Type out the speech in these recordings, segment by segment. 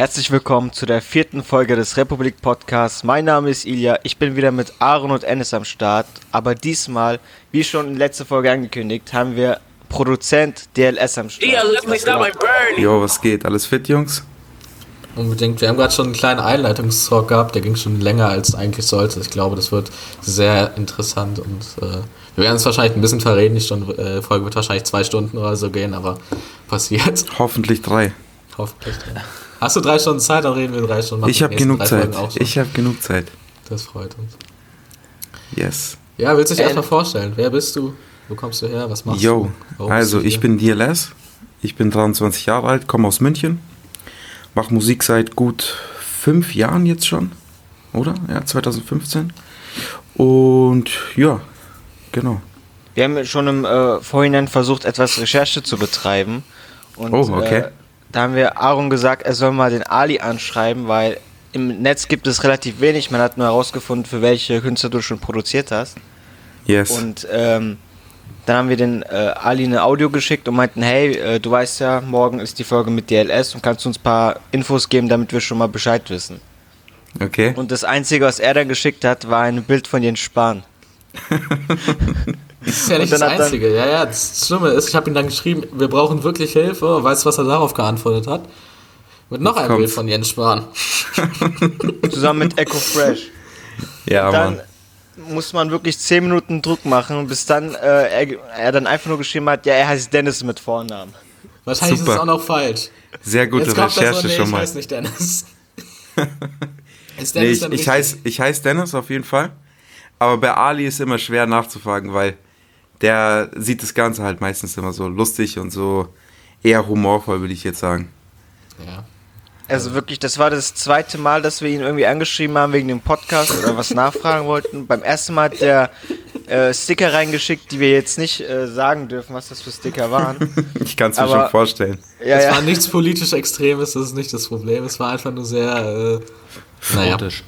Herzlich willkommen zu der vierten Folge des Republik Podcasts. Mein Name ist Ilja, ich bin wieder mit Aaron und Ennis am Start. Aber diesmal, wie schon in letzter Folge angekündigt, haben wir Produzent DLS am Start. Jo, was geht? Alles fit, Jungs? Unbedingt. Wir haben gerade schon einen kleinen Einleitungstalk gehabt, der ging schon länger als eigentlich sollte. Ich glaube, das wird sehr interessant und äh, wir werden es wahrscheinlich ein bisschen verreden. Die Stunde, äh, Folge wird wahrscheinlich zwei Stunden oder so gehen, aber passiert. Hoffentlich drei. Hoffentlich drei. Hast du drei Stunden Zeit, dann reden wir drei Stunden. Ich habe genug Zeit. Ich habe genug Zeit. Das freut uns. Yes. Ja, willst du dich erstmal vorstellen? Wer bist du? Wo kommst du her? Was machst Yo, du? Warum also ich bin DLS. Ich bin 23 Jahre alt, komme aus München. Mache Musik seit gut fünf Jahren jetzt schon. Oder? Ja, 2015. Und ja, genau. Wir haben schon im äh, Vorhinein versucht, etwas Recherche zu betreiben. Und, oh, okay. Äh, da haben wir Aaron gesagt, er soll mal den Ali anschreiben, weil im Netz gibt es relativ wenig. Man hat nur herausgefunden, für welche Künstler du schon produziert hast. Yes. Und ähm, dann haben wir den äh, Ali eine Audio geschickt und meinten, hey, äh, du weißt ja, morgen ist die Folge mit DLS und kannst uns ein paar Infos geben, damit wir schon mal Bescheid wissen. Okay. Und das Einzige, was er dann geschickt hat, war ein Bild von Jens Spahn. Das ist ja nicht das Einzige. Ja, ja, das Schlimme ist, ich habe ihm dann geschrieben, wir brauchen wirklich Hilfe. Weißt du, was er darauf geantwortet hat? Mit noch einem Bild von Jens Spahn. Zusammen mit Echo Fresh. Ja, dann Mann. muss man wirklich 10 Minuten Druck machen, bis dann äh, er, er, dann einfach nur geschrieben hat, ja, er heißt Dennis mit Vornamen. Wahrscheinlich Super. ist es auch noch falsch. Sehr gute Jetzt Recherche so, nee, schon mal. Ich heiße nicht Dennis. ist Dennis nee, ich, ich heiße ich heiß Dennis auf jeden Fall. Aber bei Ali ist immer schwer nachzufragen, weil der sieht das Ganze halt meistens immer so lustig und so eher humorvoll, würde ich jetzt sagen. Ja. Also wirklich, das war das zweite Mal, dass wir ihn irgendwie angeschrieben haben wegen dem Podcast oder was nachfragen wollten. Beim ersten Mal hat der äh, Sticker reingeschickt, die wir jetzt nicht äh, sagen dürfen, was das für Sticker waren. ich kann es mir schon vorstellen. Ja, es ja. war nichts politisch Extremes, das ist nicht das Problem. Es war einfach nur sehr äh, naja. erotisch.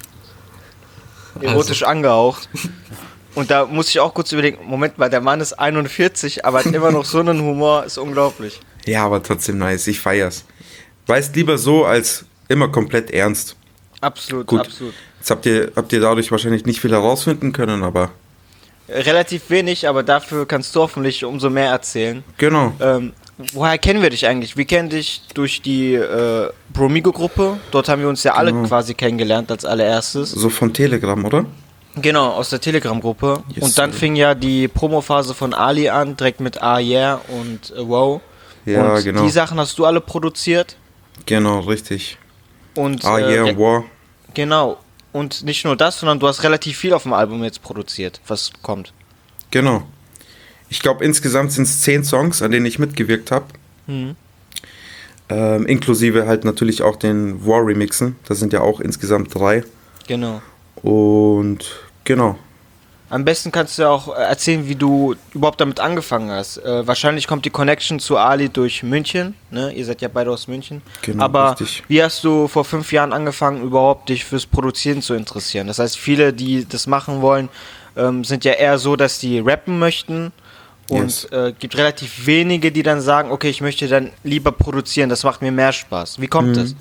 Erotisch also. angehaucht. Und da muss ich auch kurz überlegen, Moment mal, der Mann ist 41, aber hat immer noch so einen Humor, ist unglaublich. Ja, aber trotzdem nice, ich feier's. Weißt lieber so als immer komplett ernst. Absolut, Gut. absolut. Jetzt habt ihr, habt ihr dadurch wahrscheinlich nicht viel herausfinden können, aber. Relativ wenig, aber dafür kannst du hoffentlich umso mehr erzählen. Genau. Ähm, woher kennen wir dich eigentlich? Wir kennen dich durch die äh, Bromigo-Gruppe. Dort haben wir uns ja alle genau. quasi kennengelernt als allererstes. So von Telegram, oder? Genau, aus der Telegram-Gruppe. Yes, und dann sir. fing ja die Promophase von Ali an, direkt mit Ah Yeah und äh, Wow. Ja, und genau. Die Sachen hast du alle produziert. Genau, richtig. Und, ah Yeah äh, War. Genau. Und nicht nur das, sondern du hast relativ viel auf dem Album jetzt produziert, was kommt. Genau. Ich glaube, insgesamt sind es zehn Songs, an denen ich mitgewirkt habe. Mhm. Ähm, inklusive halt natürlich auch den War-Remixen. Das sind ja auch insgesamt drei. Genau. Und genau. Am besten kannst du auch erzählen, wie du überhaupt damit angefangen hast. Äh, wahrscheinlich kommt die Connection zu Ali durch München. Ne? Ihr seid ja beide aus München. Genau, Aber richtig. wie hast du vor fünf Jahren angefangen, überhaupt dich fürs Produzieren zu interessieren? Das heißt, viele, die das machen wollen, ähm, sind ja eher so, dass die rappen möchten. Und es yes. äh, gibt relativ wenige, die dann sagen, okay, ich möchte dann lieber produzieren, das macht mir mehr Spaß. Wie kommt mhm. das?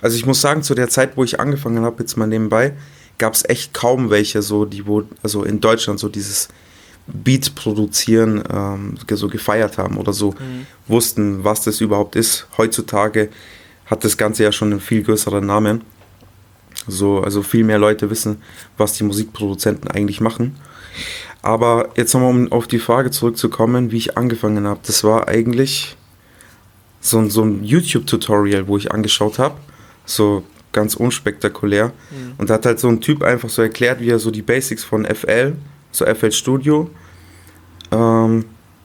Also ich muss sagen, zu der Zeit, wo ich angefangen habe, jetzt mal nebenbei, gab es echt kaum welche, so die, wo, also in Deutschland so dieses Beats produzieren ähm, so gefeiert haben oder so mhm. wussten, was das überhaupt ist. Heutzutage hat das Ganze ja schon einen viel größeren Namen. So, also viel mehr Leute wissen, was die Musikproduzenten eigentlich machen. Aber jetzt nochmal, um auf die Frage zurückzukommen, wie ich angefangen habe. Das war eigentlich so, so ein YouTube-Tutorial, wo ich angeschaut habe. So ganz unspektakulär. Mhm. Und da hat halt so ein Typ einfach so erklärt, wie er so die Basics von FL, so FL Studio, ähm,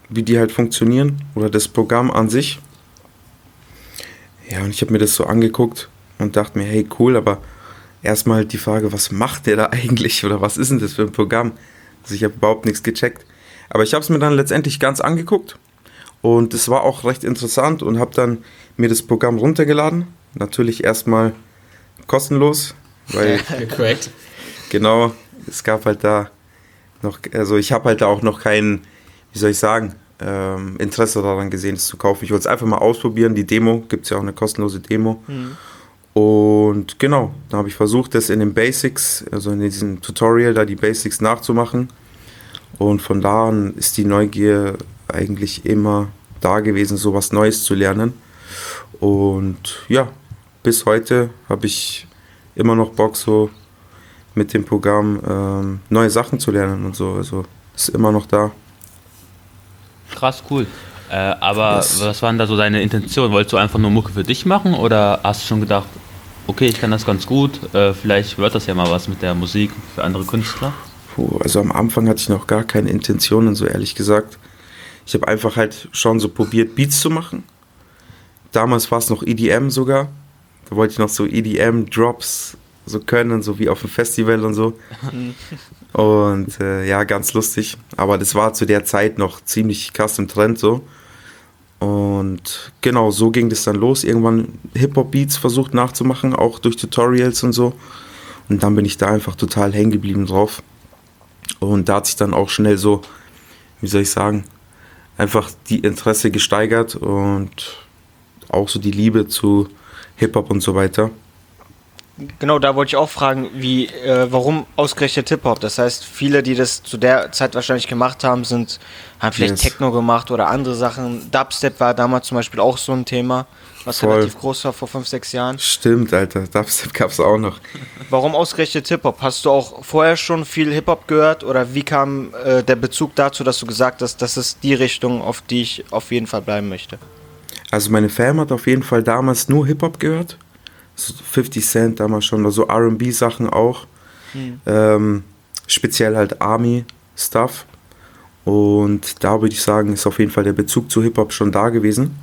wie die halt funktionieren oder das Programm an sich. Ja, und ich habe mir das so angeguckt und dachte mir, hey, cool, aber erstmal halt die Frage, was macht der da eigentlich oder was ist denn das für ein Programm? Also ich habe überhaupt nichts gecheckt. Aber ich habe es mir dann letztendlich ganz angeguckt und es war auch recht interessant und habe dann mir das Programm runtergeladen. Natürlich erstmal kostenlos, weil gecrackt. genau, es gab halt da noch, also ich habe halt da auch noch kein, wie soll ich sagen, ähm, Interesse daran gesehen, es zu kaufen. Ich wollte es einfach mal ausprobieren. Die Demo gibt es ja auch eine kostenlose Demo. Mhm. Und genau, da habe ich versucht, das in den Basics, also in diesem Tutorial, da die Basics nachzumachen. Und von da an ist die Neugier eigentlich immer da gewesen, so was Neues zu lernen. Und ja, bis heute habe ich immer noch Bock, so mit dem Programm ähm, neue Sachen zu lernen und so. Also ist immer noch da. Krass, cool. Äh, aber yes. was waren da so deine Intentionen? Wolltest du einfach nur Mucke für dich machen oder hast du schon gedacht, okay, ich kann das ganz gut, äh, vielleicht wird das ja mal was mit der Musik für andere Künstler? Puh, also am Anfang hatte ich noch gar keine Intentionen, so ehrlich gesagt. Ich habe einfach halt schon so probiert, Beats zu machen. Damals war es noch EDM sogar. Da wollte ich noch so EDM-Drops so können, so wie auf dem Festival und so. und äh, ja, ganz lustig. Aber das war zu der Zeit noch ziemlich krass im Trend so. Und genau, so ging das dann los. Irgendwann Hip-Hop-Beats versucht nachzumachen, auch durch Tutorials und so. Und dann bin ich da einfach total hängen geblieben drauf. Und da hat sich dann auch schnell so, wie soll ich sagen, einfach die Interesse gesteigert und auch so die Liebe zu Hip-Hop und so weiter. Genau, da wollte ich auch fragen, wie, äh, warum ausgerechnet Hip-Hop? Das heißt, viele, die das zu der Zeit wahrscheinlich gemacht haben, sind, haben vielleicht yes. Techno gemacht oder andere Sachen. Dubstep war damals zum Beispiel auch so ein Thema, was Voll. relativ groß war vor fünf, sechs Jahren. Stimmt, Alter, Dubstep gab es auch noch. Warum ausgerechnet Hip-Hop? Hast du auch vorher schon viel Hip-Hop gehört oder wie kam äh, der Bezug dazu, dass du gesagt hast, das ist die Richtung, auf die ich auf jeden Fall bleiben möchte? Also meine Fam hat auf jeden Fall damals nur Hip-Hop gehört so 50 Cent damals schon, oder so RB-Sachen auch. Mhm. Ähm, speziell halt Army-Stuff. Und da würde ich sagen, ist auf jeden Fall der Bezug zu Hip-Hop schon da gewesen.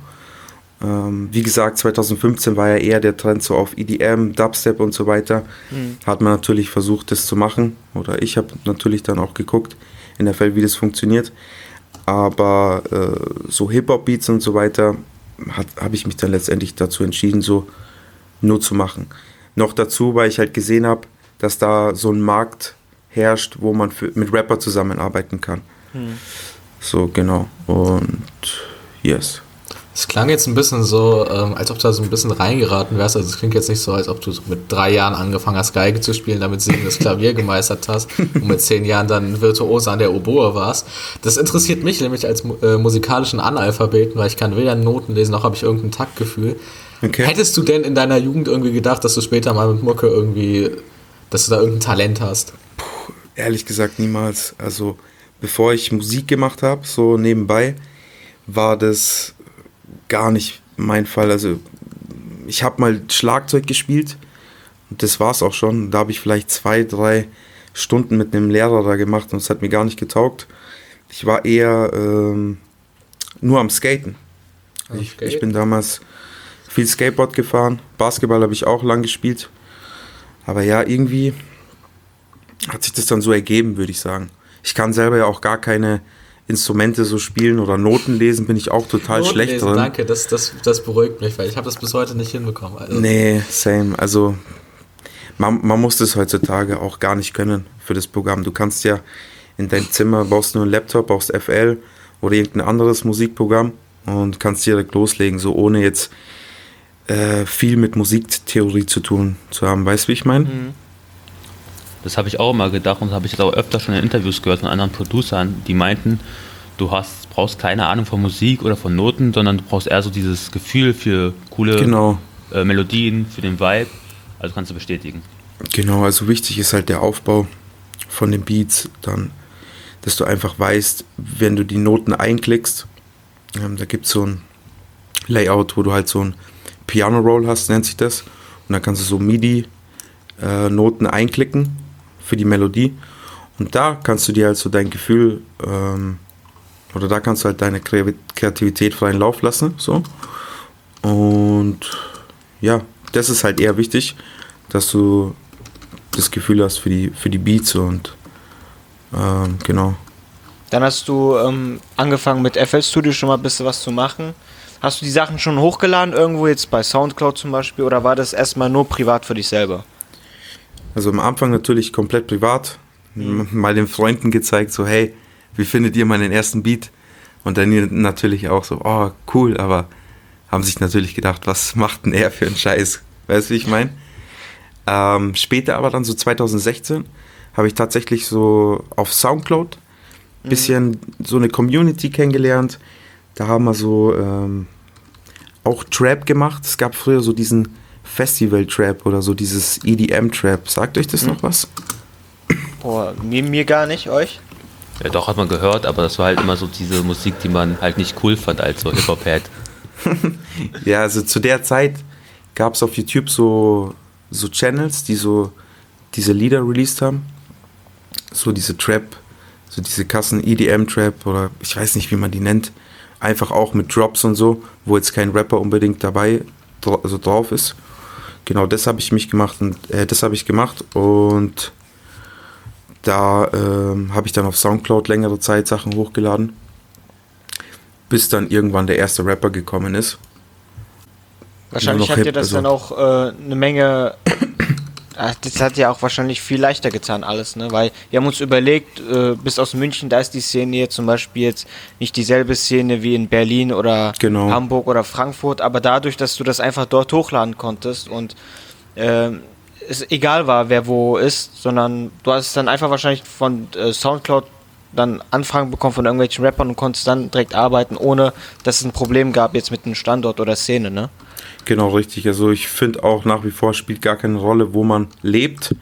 Ähm, wie gesagt, 2015 war ja eher der Trend so auf EDM, Dubstep und so weiter. Mhm. Hat man natürlich versucht, das zu machen. Oder ich habe natürlich dann auch geguckt in der Feld, wie das funktioniert. Aber äh, so Hip-Hop-Beats und so weiter habe ich mich dann letztendlich dazu entschieden, so nur zu machen. Noch dazu, weil ich halt gesehen habe, dass da so ein Markt herrscht, wo man für, mit Rapper zusammenarbeiten kann. Hm. So, genau. Und yes. Es klang jetzt ein bisschen so, ähm, als ob du da so ein bisschen reingeraten wärst. Also es klingt jetzt nicht so, als ob du so mit drei Jahren angefangen hast, Geige zu spielen, damit singen das Klavier gemeistert hast und mit zehn Jahren dann Virtuose an der Oboe warst. Das interessiert mich nämlich als äh, musikalischen Analphabeten, weil ich kann weder Noten lesen, noch habe ich irgendein Taktgefühl. Okay. Hättest du denn in deiner Jugend irgendwie gedacht, dass du später mal mit Mucke irgendwie, dass du da irgendein Talent hast? Puh, ehrlich gesagt niemals. Also bevor ich Musik gemacht habe, so nebenbei, war das gar nicht mein Fall. Also ich habe mal Schlagzeug gespielt und das war es auch schon. Da habe ich vielleicht zwei, drei Stunden mit einem Lehrer da gemacht und es hat mir gar nicht getaugt. Ich war eher ähm, nur am Skaten. Okay. Ich, ich, bin damals viel Skateboard gefahren. Basketball habe ich auch lang gespielt. Aber ja, irgendwie hat sich das dann so ergeben, würde ich sagen. Ich kann selber ja auch gar keine Instrumente so spielen oder Noten lesen, bin ich auch total Noten schlecht lesen, drin. Danke, das, das, das beruhigt mich, weil ich habe das bis heute nicht hinbekommen. Also. Nee, same. Also man, man muss das heutzutage auch gar nicht können für das Programm. Du kannst ja in dein Zimmer, brauchst nur einen Laptop, brauchst FL oder irgendein anderes Musikprogramm und kannst direkt loslegen, so ohne jetzt äh, viel mit Musiktheorie zu tun zu haben. Weißt du, wie ich meine? Mhm. Das habe ich auch immer gedacht und habe ich jetzt auch öfter schon in Interviews gehört von anderen Producern, die meinten, du hast, brauchst keine Ahnung von Musik oder von Noten, sondern du brauchst eher so dieses Gefühl für coole genau. äh, Melodien, für den Vibe. Also kannst du bestätigen. Genau, also wichtig ist halt der Aufbau von den Beats, dann, dass du einfach weißt, wenn du die Noten einklickst, ähm, da gibt es so ein Layout, wo du halt so ein Piano Roll hast, nennt sich das. Und dann kannst du so MIDI-Noten äh, einklicken für die Melodie. Und da kannst du dir halt so dein Gefühl ähm, oder da kannst du halt deine Kreativität freien Lauf lassen. So. Und ja, das ist halt eher wichtig, dass du das Gefühl hast für die, für die Beats und ähm, genau. Dann hast du ähm, angefangen mit FL Studio schon mal ein bisschen was zu machen. Hast du die Sachen schon hochgeladen, irgendwo jetzt bei Soundcloud zum Beispiel, oder war das erstmal nur privat für dich selber? Also am Anfang natürlich komplett privat. Mhm. Mal den Freunden gezeigt, so hey, wie findet ihr meinen ersten Beat? Und dann natürlich auch so, oh cool, aber haben sich natürlich gedacht, was macht denn er für einen Scheiß? weißt du, wie ich meine? Ähm, später aber dann so 2016 habe ich tatsächlich so auf Soundcloud ein bisschen mhm. so eine Community kennengelernt. Da haben wir so ähm, auch Trap gemacht. Es gab früher so diesen Festival-Trap oder so dieses EDM-Trap. Sagt euch das mhm. noch was? Boah, mir, mir gar nicht, euch? Ja, doch, hat man gehört, aber das war halt immer so diese Musik, die man halt nicht cool fand als so Hip-Hop-Head. ja, also zu der Zeit gab es auf YouTube so, so Channels, die so diese Lieder released haben. So diese Trap, so diese Kassen EDM-Trap oder ich weiß nicht, wie man die nennt. Einfach auch mit Drops und so, wo jetzt kein Rapper unbedingt dabei also drauf ist. Genau, das habe ich mich gemacht und äh, das habe ich gemacht und da ähm, habe ich dann auf Soundcloud längere Zeit Sachen hochgeladen, bis dann irgendwann der erste Rapper gekommen ist. Wahrscheinlich hat dir das also dann auch äh, eine Menge. Das hat ja auch wahrscheinlich viel leichter getan, alles, ne? Weil wir haben uns überlegt, äh, bis aus München, da ist die Szene hier zum Beispiel jetzt nicht dieselbe Szene wie in Berlin oder genau. Hamburg oder Frankfurt, aber dadurch, dass du das einfach dort hochladen konntest und äh, es egal war, wer wo ist, sondern du hast dann einfach wahrscheinlich von äh, Soundcloud dann Anfragen bekommen von irgendwelchen Rappern und konntest dann direkt arbeiten, ohne dass es ein Problem gab jetzt mit einem Standort oder Szene, ne? Genau, richtig. Also ich finde auch nach wie vor spielt gar keine Rolle, wo man lebt.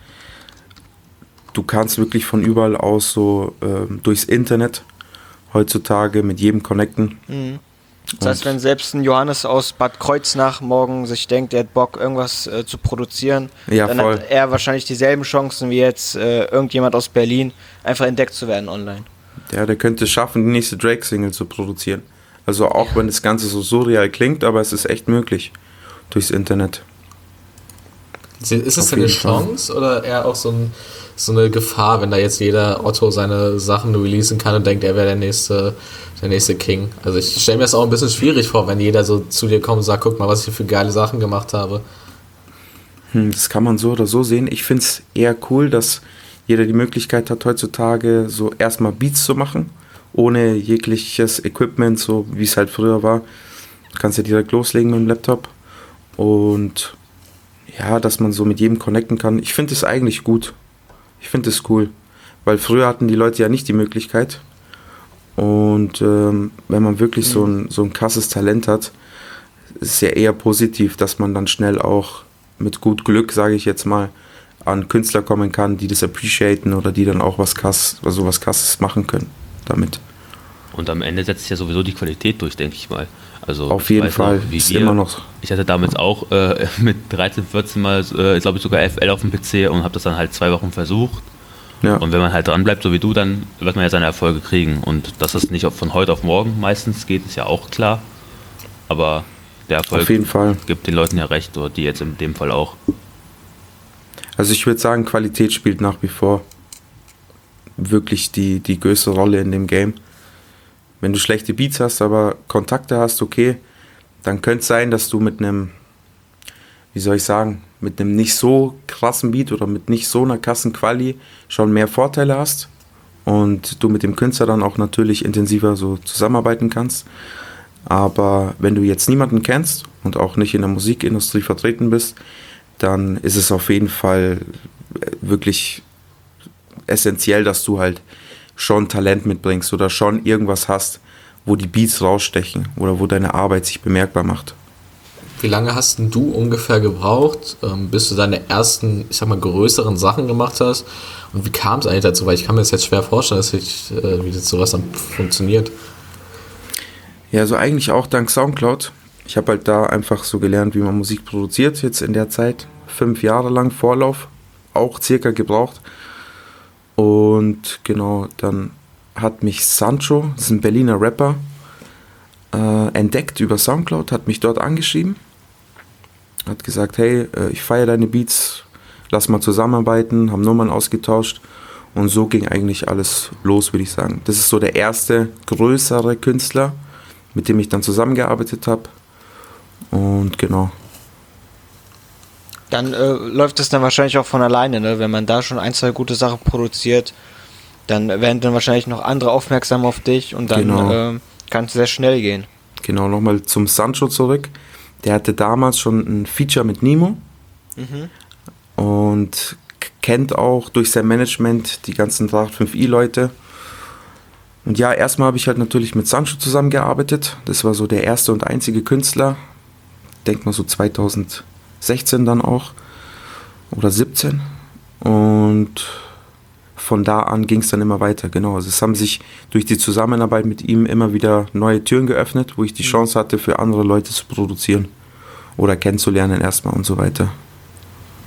Du kannst wirklich von überall aus so äh, durchs Internet heutzutage mit jedem connecten. Mhm. Das heißt, wenn selbst ein Johannes aus Bad Kreuznach morgen sich denkt, er hat Bock, irgendwas äh, zu produzieren, ja, dann voll. hat er wahrscheinlich dieselben Chancen wie jetzt äh, irgendjemand aus Berlin, einfach entdeckt zu werden online. Ja, der könnte es schaffen, die nächste Drake-Single zu produzieren. Also auch ja. wenn das Ganze so surreal klingt, aber es ist echt möglich durchs Internet. Ist es eine Chance oder eher auch so, ein, so, eine Gefahr, wenn da jetzt jeder Otto seine Sachen releasen kann und denkt, er wäre der nächste der nächste King. Also ich stelle mir das auch ein bisschen schwierig vor, wenn jeder so zu dir kommt und sagt, guck mal, was ich hier für geile Sachen gemacht habe. Hm, das kann man so oder so sehen. Ich finde es eher cool, dass jeder die Möglichkeit hat, heutzutage so erstmal Beats zu machen, ohne jegliches Equipment, so wie es halt früher war. Kannst ja direkt loslegen mit dem Laptop. Und ja, dass man so mit jedem connecten kann. Ich finde es eigentlich gut. Ich finde es cool. Weil früher hatten die Leute ja nicht die Möglichkeit. Und ähm, wenn man wirklich mhm. so, ein, so ein krasses Talent hat, ist es ja eher positiv, dass man dann schnell auch mit gut Glück, sage ich jetzt mal, an Künstler kommen kann, die das appreciaten oder die dann auch was krass, also was krasses machen können damit. Und am Ende setzt sich ja sowieso die Qualität durch, denke ich mal. Also auf jeden Fall, noch, ist ihr, immer noch. Ich hatte damals auch äh, mit 13, 14 Mal, äh, glaube ich sogar FL auf dem PC und habe das dann halt zwei Wochen versucht ja. Und wenn man halt dran bleibt, so wie du, dann wird man ja seine Erfolge kriegen. Und dass das nicht von heute auf morgen meistens geht, ist ja auch klar. Aber der Erfolg auf jeden Fall. gibt den Leuten ja recht, oder die jetzt in dem Fall auch. Also ich würde sagen, Qualität spielt nach wie vor wirklich die, die größte Rolle in dem Game. Wenn du schlechte Beats hast, aber Kontakte hast, okay, dann könnte es sein, dass du mit einem, wie soll ich sagen, mit einem nicht so krassen Beat oder mit nicht so einer krassen Quali schon mehr Vorteile hast und du mit dem Künstler dann auch natürlich intensiver so zusammenarbeiten kannst. Aber wenn du jetzt niemanden kennst und auch nicht in der Musikindustrie vertreten bist, dann ist es auf jeden Fall äh, wirklich essentiell, dass du halt schon Talent mitbringst oder schon irgendwas hast, wo die Beats rausstechen oder wo deine Arbeit sich bemerkbar macht. Wie lange hast du ungefähr gebraucht, ähm, bis du deine ersten, ich sag mal, größeren Sachen gemacht hast? Und wie kam es eigentlich dazu? Weil ich kann mir das jetzt schwer vorstellen, dass ich, äh, wie das sowas dann funktioniert. Ja, so eigentlich auch dank Soundcloud. Ich habe halt da einfach so gelernt, wie man Musik produziert, jetzt in der Zeit. Fünf Jahre lang Vorlauf, auch circa gebraucht. Und genau, dann hat mich Sancho, das ist ein Berliner Rapper, äh, entdeckt über Soundcloud, hat mich dort angeschrieben hat gesagt, hey, äh, ich feiere deine Beats, lass mal zusammenarbeiten, haben Nummern ausgetauscht und so ging eigentlich alles los, würde ich sagen. Das ist so der erste größere Künstler, mit dem ich dann zusammengearbeitet habe und genau. Dann äh, läuft es dann wahrscheinlich auch von alleine, ne? wenn man da schon ein, zwei gute Sachen produziert, dann werden dann wahrscheinlich noch andere aufmerksam auf dich und dann genau. äh, kann es sehr schnell gehen. Genau, nochmal zum Sancho zurück. Der hatte damals schon ein Feature mit Nemo, Mhm. Und kennt auch durch sein Management die ganzen 385i-Leute. Und ja, erstmal habe ich halt natürlich mit Sancho zusammengearbeitet. Das war so der erste und einzige Künstler. Denk mal so 2016 dann auch. Oder 17. Und von da an ging es dann immer weiter, genau. Also es haben sich durch die Zusammenarbeit mit ihm immer wieder neue Türen geöffnet, wo ich die mhm. Chance hatte, für andere Leute zu produzieren oder kennenzulernen erstmal und so weiter.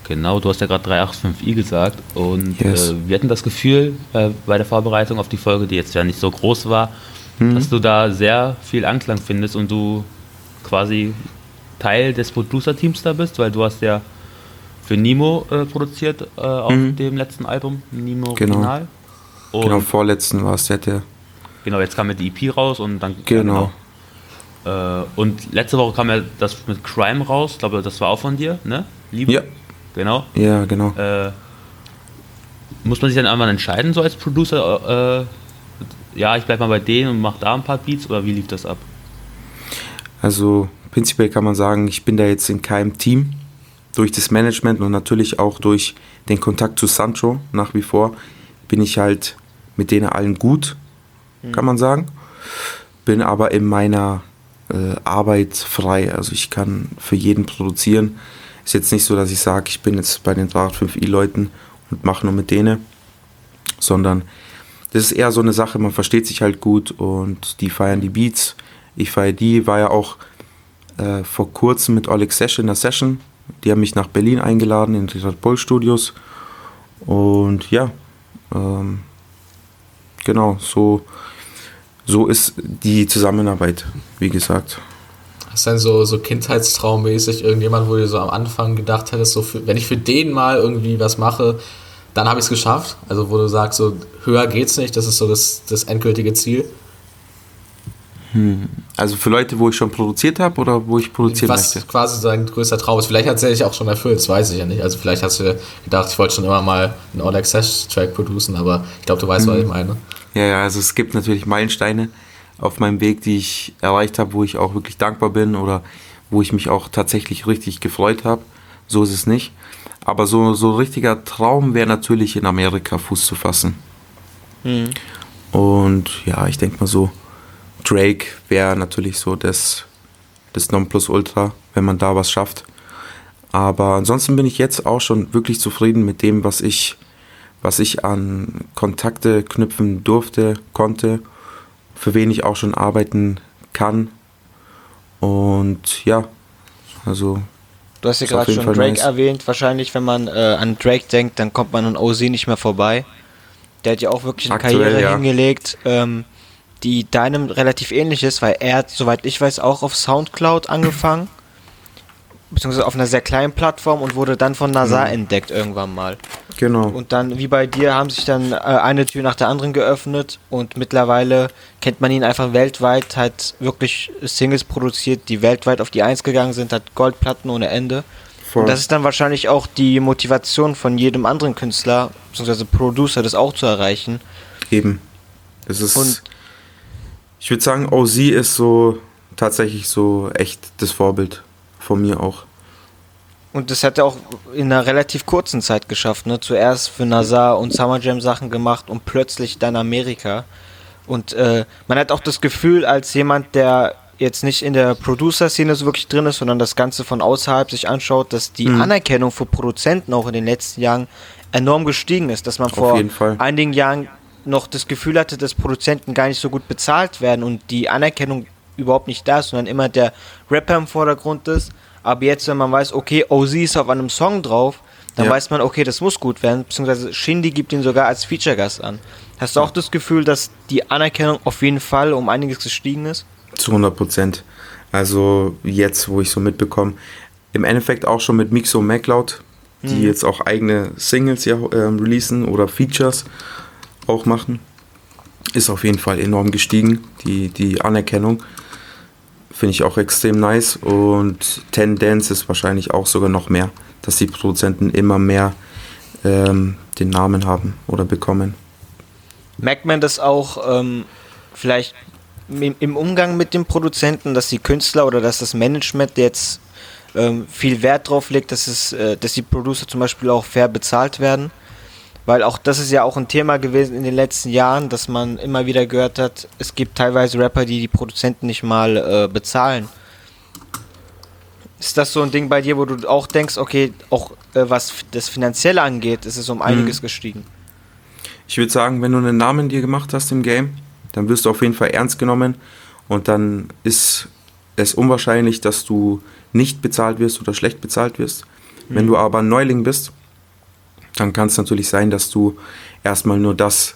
Genau, du hast ja gerade 385i gesagt und yes. äh, wir hatten das Gefühl äh, bei der Vorbereitung auf die Folge, die jetzt ja nicht so groß war, mhm. dass du da sehr viel Anklang findest und du quasi Teil des Producer-Teams da bist, weil du hast ja für Nemo äh, produziert äh, auf mhm. dem letzten Album, Nemo genau. Original. Und genau, vorletzten war es der, der. Genau, jetzt kam ja die EP raus und dann. Genau. genau. Äh, und letzte Woche kam ja das mit Crime raus, ich glaube, das war auch von dir, ne? Liebe? Ja. Genau. Ja, genau. Äh, muss man sich dann irgendwann entscheiden, so als Producer, äh, ja, ich bleib mal bei denen und mach da ein paar Beats oder wie lief das ab? Also, prinzipiell kann man sagen, ich bin da jetzt in keinem Team durch das Management und natürlich auch durch den Kontakt zu Sancho nach wie vor bin ich halt mit denen allen gut, mhm. kann man sagen. Bin aber in meiner äh, Arbeit frei. Also ich kann für jeden produzieren. Ist jetzt nicht so, dass ich sage, ich bin jetzt bei den 385i-Leuten und mache nur mit denen, sondern das ist eher so eine Sache, man versteht sich halt gut und die feiern die Beats. Ich feiere die, war ja auch äh, vor kurzem mit Oleg Sesh in der Session die haben mich nach Berlin eingeladen in die Red Bull Studios. Und ja, ähm, genau, so, so ist die Zusammenarbeit, wie gesagt. Hast du denn so, so kindheitstraummäßig irgendjemand, wo du so am Anfang gedacht hättest, so für, wenn ich für den mal irgendwie was mache, dann habe ich es geschafft? Also wo du sagst, so höher geht's nicht, das ist so das, das endgültige Ziel? Hm. Also für Leute, wo ich schon produziert habe oder wo ich produzieren Was möchte? quasi sein größter Traum ist. Vielleicht hat es sich auch schon erfüllt, das weiß ich ja nicht. Also vielleicht hast du gedacht, ich wollte schon immer mal einen All-Access-Track producen, aber ich glaube, du weißt, hm. was ich meine. Ja, ja, also es gibt natürlich Meilensteine auf meinem Weg, die ich erreicht habe, wo ich auch wirklich dankbar bin oder wo ich mich auch tatsächlich richtig gefreut habe. So ist es nicht. Aber so, so ein richtiger Traum wäre natürlich in Amerika Fuß zu fassen. Mhm. Und ja, ich denke mal so, Drake wäre natürlich so das, das Nonplusultra, wenn man da was schafft. Aber ansonsten bin ich jetzt auch schon wirklich zufrieden mit dem, was ich, was ich an Kontakte knüpfen durfte, konnte, für wen ich auch schon arbeiten kann. Und ja, also. Du hast ja gerade schon Fall Drake nice. erwähnt. Wahrscheinlich, wenn man äh, an Drake denkt, dann kommt man an OZ nicht mehr vorbei. Der hat ja auch wirklich eine Aktuell, Karriere ja. hingelegt. Ähm, die deinem relativ ähnlich ist, weil er hat, soweit ich weiß, auch auf Soundcloud angefangen. Beziehungsweise auf einer sehr kleinen Plattform und wurde dann von NASA mhm. entdeckt irgendwann mal. Genau. Und dann, wie bei dir, haben sich dann äh, eine Tür nach der anderen geöffnet und mittlerweile kennt man ihn einfach weltweit, hat wirklich Singles produziert, die weltweit auf die Eins gegangen sind, hat Goldplatten ohne Ende. Voll. Und das ist dann wahrscheinlich auch die Motivation von jedem anderen Künstler, beziehungsweise Producer, das auch zu erreichen. Eben. Das ist. Und ich würde sagen, OZ ist so tatsächlich so echt das Vorbild von mir auch. Und das hat er auch in einer relativ kurzen Zeit geschafft. Ne? Zuerst für NASA und Summer Jam Sachen gemacht und plötzlich dann Amerika. Und äh, man hat auch das Gefühl, als jemand, der jetzt nicht in der Producer-Szene so wirklich drin ist, sondern das Ganze von außerhalb sich anschaut, dass die mhm. Anerkennung für Produzenten auch in den letzten Jahren enorm gestiegen ist. Dass man Auf vor einigen Jahren noch das Gefühl hatte, dass Produzenten gar nicht so gut bezahlt werden und die Anerkennung überhaupt nicht da ist, sondern immer der Rapper im Vordergrund ist. Aber jetzt, wenn man weiß, okay, OZ ist auf einem Song drauf, dann ja. weiß man, okay, das muss gut werden, beziehungsweise Shindy gibt ihn sogar als Feature-Gast an. Hast du auch das Gefühl, dass die Anerkennung auf jeden Fall um einiges gestiegen ist? Zu 100 Prozent. Also jetzt, wo ich so mitbekomme, im Endeffekt auch schon mit Mixo und MacLeod, die mhm. jetzt auch eigene Singles ja, äh, releasen oder Features auch machen. Ist auf jeden Fall enorm gestiegen, die, die Anerkennung. Finde ich auch extrem nice und Tendenz ist wahrscheinlich auch sogar noch mehr, dass die Produzenten immer mehr ähm, den Namen haben oder bekommen. Merkt man das auch ähm, vielleicht im Umgang mit dem Produzenten, dass die Künstler oder dass das Management jetzt ähm, viel Wert drauf legt, dass es, äh, dass die Producer zum Beispiel auch fair bezahlt werden. Weil auch das ist ja auch ein Thema gewesen in den letzten Jahren, dass man immer wieder gehört hat, es gibt teilweise Rapper, die die Produzenten nicht mal äh, bezahlen. Ist das so ein Ding bei dir, wo du auch denkst, okay, auch äh, was das Finanzielle angeht, ist es um einiges mhm. gestiegen? Ich würde sagen, wenn du einen Namen dir gemacht hast im Game, dann wirst du auf jeden Fall ernst genommen und dann ist es unwahrscheinlich, dass du nicht bezahlt wirst oder schlecht bezahlt wirst. Mhm. Wenn du aber ein Neuling bist, dann kann es natürlich sein, dass du erstmal nur das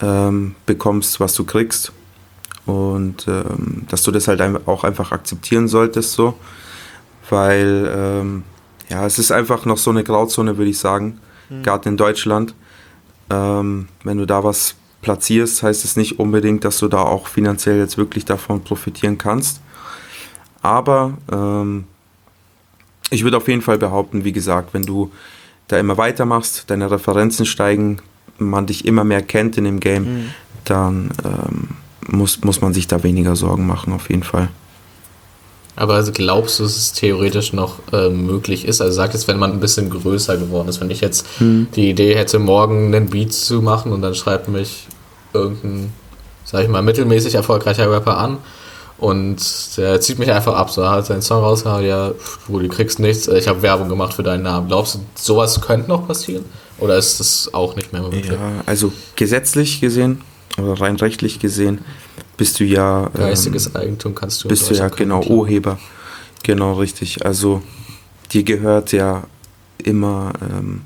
ähm, bekommst, was du kriegst. Und ähm, dass du das halt auch einfach akzeptieren solltest, so. Weil, ähm, ja, es ist einfach noch so eine Grauzone, würde ich sagen, mhm. gerade in Deutschland. Ähm, wenn du da was platzierst, heißt es nicht unbedingt, dass du da auch finanziell jetzt wirklich davon profitieren kannst. Aber ähm, ich würde auf jeden Fall behaupten, wie gesagt, wenn du da immer weitermachst, deine Referenzen steigen, man dich immer mehr kennt in dem Game, mhm. dann ähm, muss, muss man sich da weniger Sorgen machen, auf jeden Fall. Aber also glaubst du, dass es theoretisch noch äh, möglich ist? Also sagt es, wenn man ein bisschen größer geworden ist. Wenn ich jetzt hm. die Idee hätte, morgen einen Beat zu machen und dann schreibt mich irgendein, sag ich mal, mittelmäßig erfolgreicher Rapper an und der zieht mich einfach ab. So, er hat seinen Song rausgehauen, ja, du kriegst nichts, ich habe Werbung gemacht für deinen Namen. Glaubst du, sowas könnte noch passieren? Oder ist das auch nicht mehr möglich? Ja, also gesetzlich gesehen oder rein rechtlich gesehen bist du ja. Geistiges ähm, Eigentum kannst du. Bist du ja genau Urheber. Genau richtig. Also dir gehört ja immer ähm,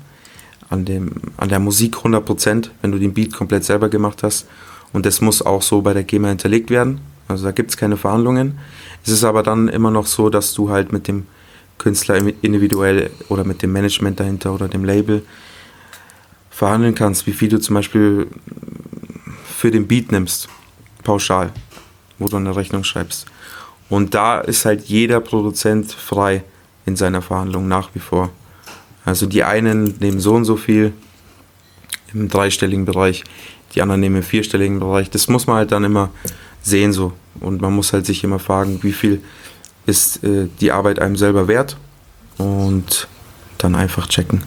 an, dem, an der Musik 100%, wenn du den Beat komplett selber gemacht hast. Und das muss auch so bei der GEMA hinterlegt werden. Also da gibt es keine Verhandlungen. Es ist aber dann immer noch so, dass du halt mit dem Künstler individuell oder mit dem Management dahinter oder dem Label verhandeln kannst, wie viel du zum Beispiel für den Beat nimmst, pauschal, wo du eine Rechnung schreibst. Und da ist halt jeder Produzent frei in seiner Verhandlung nach wie vor. Also die einen nehmen so und so viel im dreistelligen Bereich, die anderen nehmen im vierstelligen Bereich. Das muss man halt dann immer sehen so. Und man muss halt sich immer fragen, wie viel ist äh, die Arbeit einem selber wert und dann einfach checken.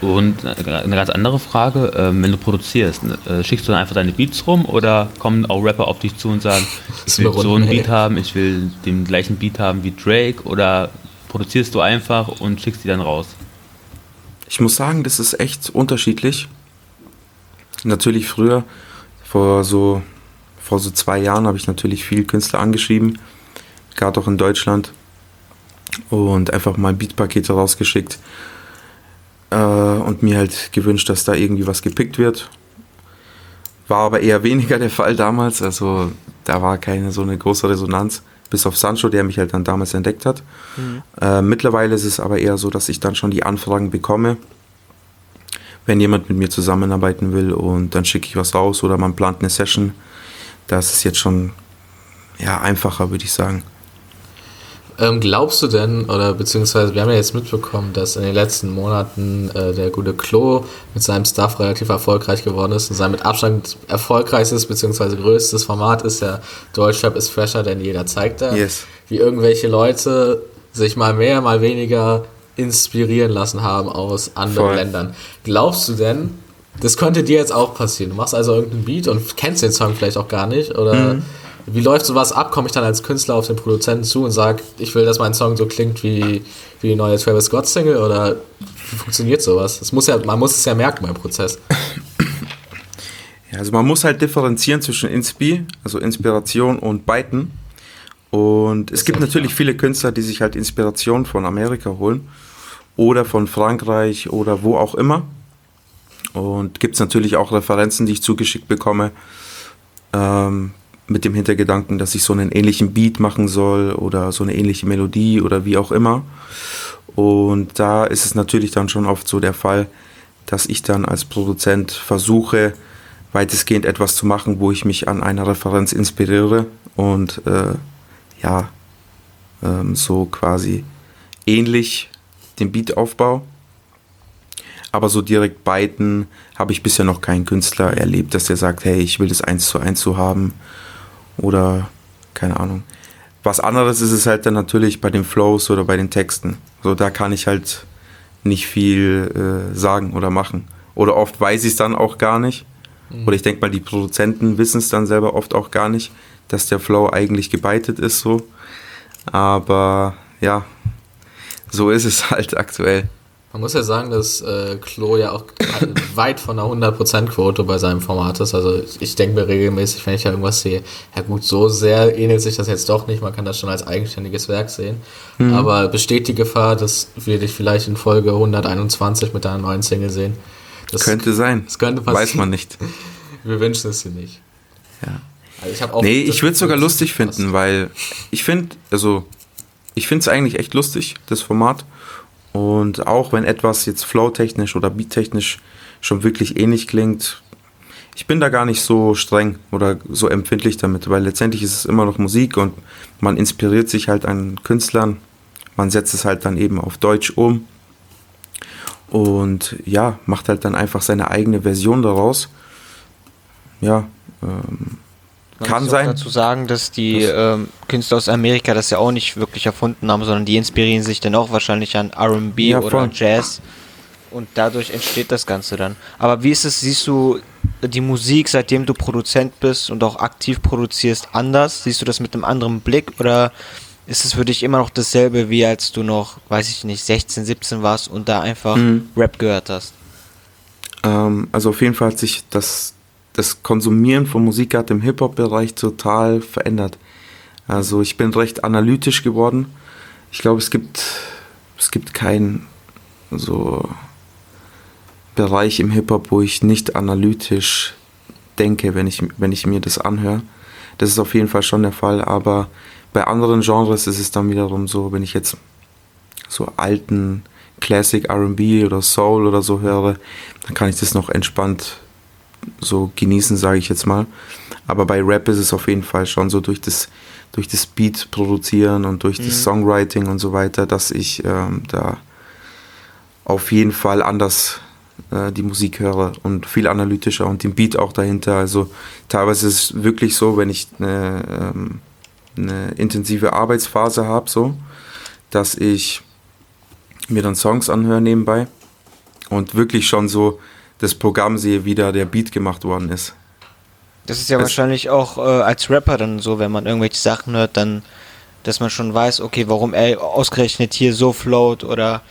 Und eine ganz andere Frage, ähm, wenn du produzierst, ne, äh, schickst du dann einfach deine Beats rum oder kommen auch Rapper auf dich zu und sagen, ich will so einen Beat haben, ich will den gleichen Beat haben wie Drake oder produzierst du einfach und schickst die dann raus? Ich muss sagen, das ist echt unterschiedlich. Natürlich früher, vor so, vor so zwei Jahren, habe ich natürlich viel Künstler angeschrieben, gerade auch in Deutschland, und einfach mal Beatpakete rausgeschickt äh, und mir halt gewünscht, dass da irgendwie was gepickt wird. War aber eher weniger der Fall damals, also da war keine so eine große Resonanz bis auf Sancho, der mich halt dann damals entdeckt hat. Mhm. Äh, mittlerweile ist es aber eher so, dass ich dann schon die Anfragen bekomme, wenn jemand mit mir zusammenarbeiten will und dann schicke ich was raus oder man plant eine Session. Das ist jetzt schon ja, einfacher, würde ich sagen. Ähm, glaubst du denn, oder beziehungsweise wir haben ja jetzt mitbekommen, dass in den letzten Monaten äh, der gute Klo mit seinem Stuff relativ erfolgreich geworden ist und sein mit Abstand erfolgreichstes beziehungsweise größtes Format ist ja Deutschrap ist fresher denn jeder zeigt da, yes. wie irgendwelche Leute sich mal mehr, mal weniger inspirieren lassen haben aus anderen Voll. Ländern. Glaubst du denn, das könnte dir jetzt auch passieren? Du machst also irgendeinen Beat und kennst den Song vielleicht auch gar nicht oder mhm wie läuft sowas ab? Komme ich dann als Künstler auf den Produzenten zu und sage, ich will, dass mein Song so klingt wie, wie die neue Travis Scott Single? Oder wie funktioniert sowas? Das muss ja, man muss es ja merken beim Prozess. Ja, also man muss halt differenzieren zwischen Inspi, also Inspiration und Byten. Und es gibt natürlich klar. viele Künstler, die sich halt Inspiration von Amerika holen oder von Frankreich oder wo auch immer. Und gibt es natürlich auch Referenzen, die ich zugeschickt bekomme. Ähm, mit dem Hintergedanken, dass ich so einen ähnlichen Beat machen soll oder so eine ähnliche Melodie oder wie auch immer. Und da ist es natürlich dann schon oft so der Fall, dass ich dann als Produzent versuche, weitestgehend etwas zu machen, wo ich mich an einer Referenz inspiriere und äh, ja, ähm, so quasi ähnlich den Beat aufbaue. Aber so direkt beiden habe ich bisher noch keinen Künstler erlebt, dass der sagt, hey, ich will das eins zu eins so haben oder keine Ahnung. Was anderes ist es halt dann natürlich bei den Flows oder bei den Texten. So, da kann ich halt nicht viel äh, sagen oder machen. Oder oft weiß ich es dann auch gar nicht. Mhm. Oder ich denke mal, die Produzenten wissen es dann selber oft auch gar nicht, dass der Flow eigentlich gebeitet ist so. Aber ja, so ist es halt aktuell. Man muss ja sagen, dass äh, Klo ja auch weit von einer 100%-Quote bei seinem Format ist. Also ich denke mir regelmäßig, wenn ich ja irgendwas sehe, ja gut, so sehr ähnelt sich das jetzt doch nicht. Man kann das schon als eigenständiges Werk sehen. Mhm. Aber besteht die Gefahr, dass wir dich vielleicht in Folge 121 mit deiner neuen Single sehen? Das könnte sein. Das könnte passieren. Weiß man nicht. Wir wünschen es dir nicht. Ja. Also ich nee, ich würde es sogar lustig finden, weil ich finde, also ich finde es eigentlich echt lustig, das Format. Und auch wenn etwas jetzt flow-technisch oder beat-technisch schon wirklich ähnlich klingt, ich bin da gar nicht so streng oder so empfindlich damit, weil letztendlich ist es immer noch Musik und man inspiriert sich halt an Künstlern. Man setzt es halt dann eben auf Deutsch um und ja, macht halt dann einfach seine eigene Version daraus. Ja, ähm, man Kann sein. dazu sagen, dass die ähm, Künstler aus Amerika das ja auch nicht wirklich erfunden haben, sondern die inspirieren sich dann auch wahrscheinlich an RB ja, oder Jazz. Und dadurch entsteht das Ganze dann. Aber wie ist es, siehst du die Musik, seitdem du Produzent bist und auch aktiv produzierst, anders? Siehst du das mit einem anderen Blick oder ist es für dich immer noch dasselbe, wie als du noch, weiß ich nicht, 16, 17 warst und da einfach mhm. Rap gehört hast? Ähm, also auf jeden Fall hat sich das das Konsumieren von Musik hat im Hip-Hop-Bereich total verändert. Also ich bin recht analytisch geworden. Ich glaube, es gibt, es gibt keinen so Bereich im Hip-Hop, wo ich nicht analytisch denke, wenn ich, wenn ich mir das anhöre. Das ist auf jeden Fall schon der Fall, aber bei anderen Genres ist es dann wiederum so, wenn ich jetzt so alten Classic RB oder Soul oder so höre, dann kann ich das noch entspannt so genießen, sage ich jetzt mal. Aber bei Rap ist es auf jeden Fall schon so durch das, durch das Beat produzieren und durch mhm. das Songwriting und so weiter, dass ich ähm, da auf jeden Fall anders äh, die Musik höre und viel analytischer und den Beat auch dahinter. Also teilweise ist es wirklich so, wenn ich eine, ähm, eine intensive Arbeitsphase habe, so, dass ich mir dann Songs anhöre nebenbei und wirklich schon so das Programm sehe, wie da der Beat gemacht worden ist. Das ist ja es wahrscheinlich auch äh, als Rapper dann so, wenn man irgendwelche Sachen hört, dann, dass man schon weiß, okay, warum er ausgerechnet hier so float oder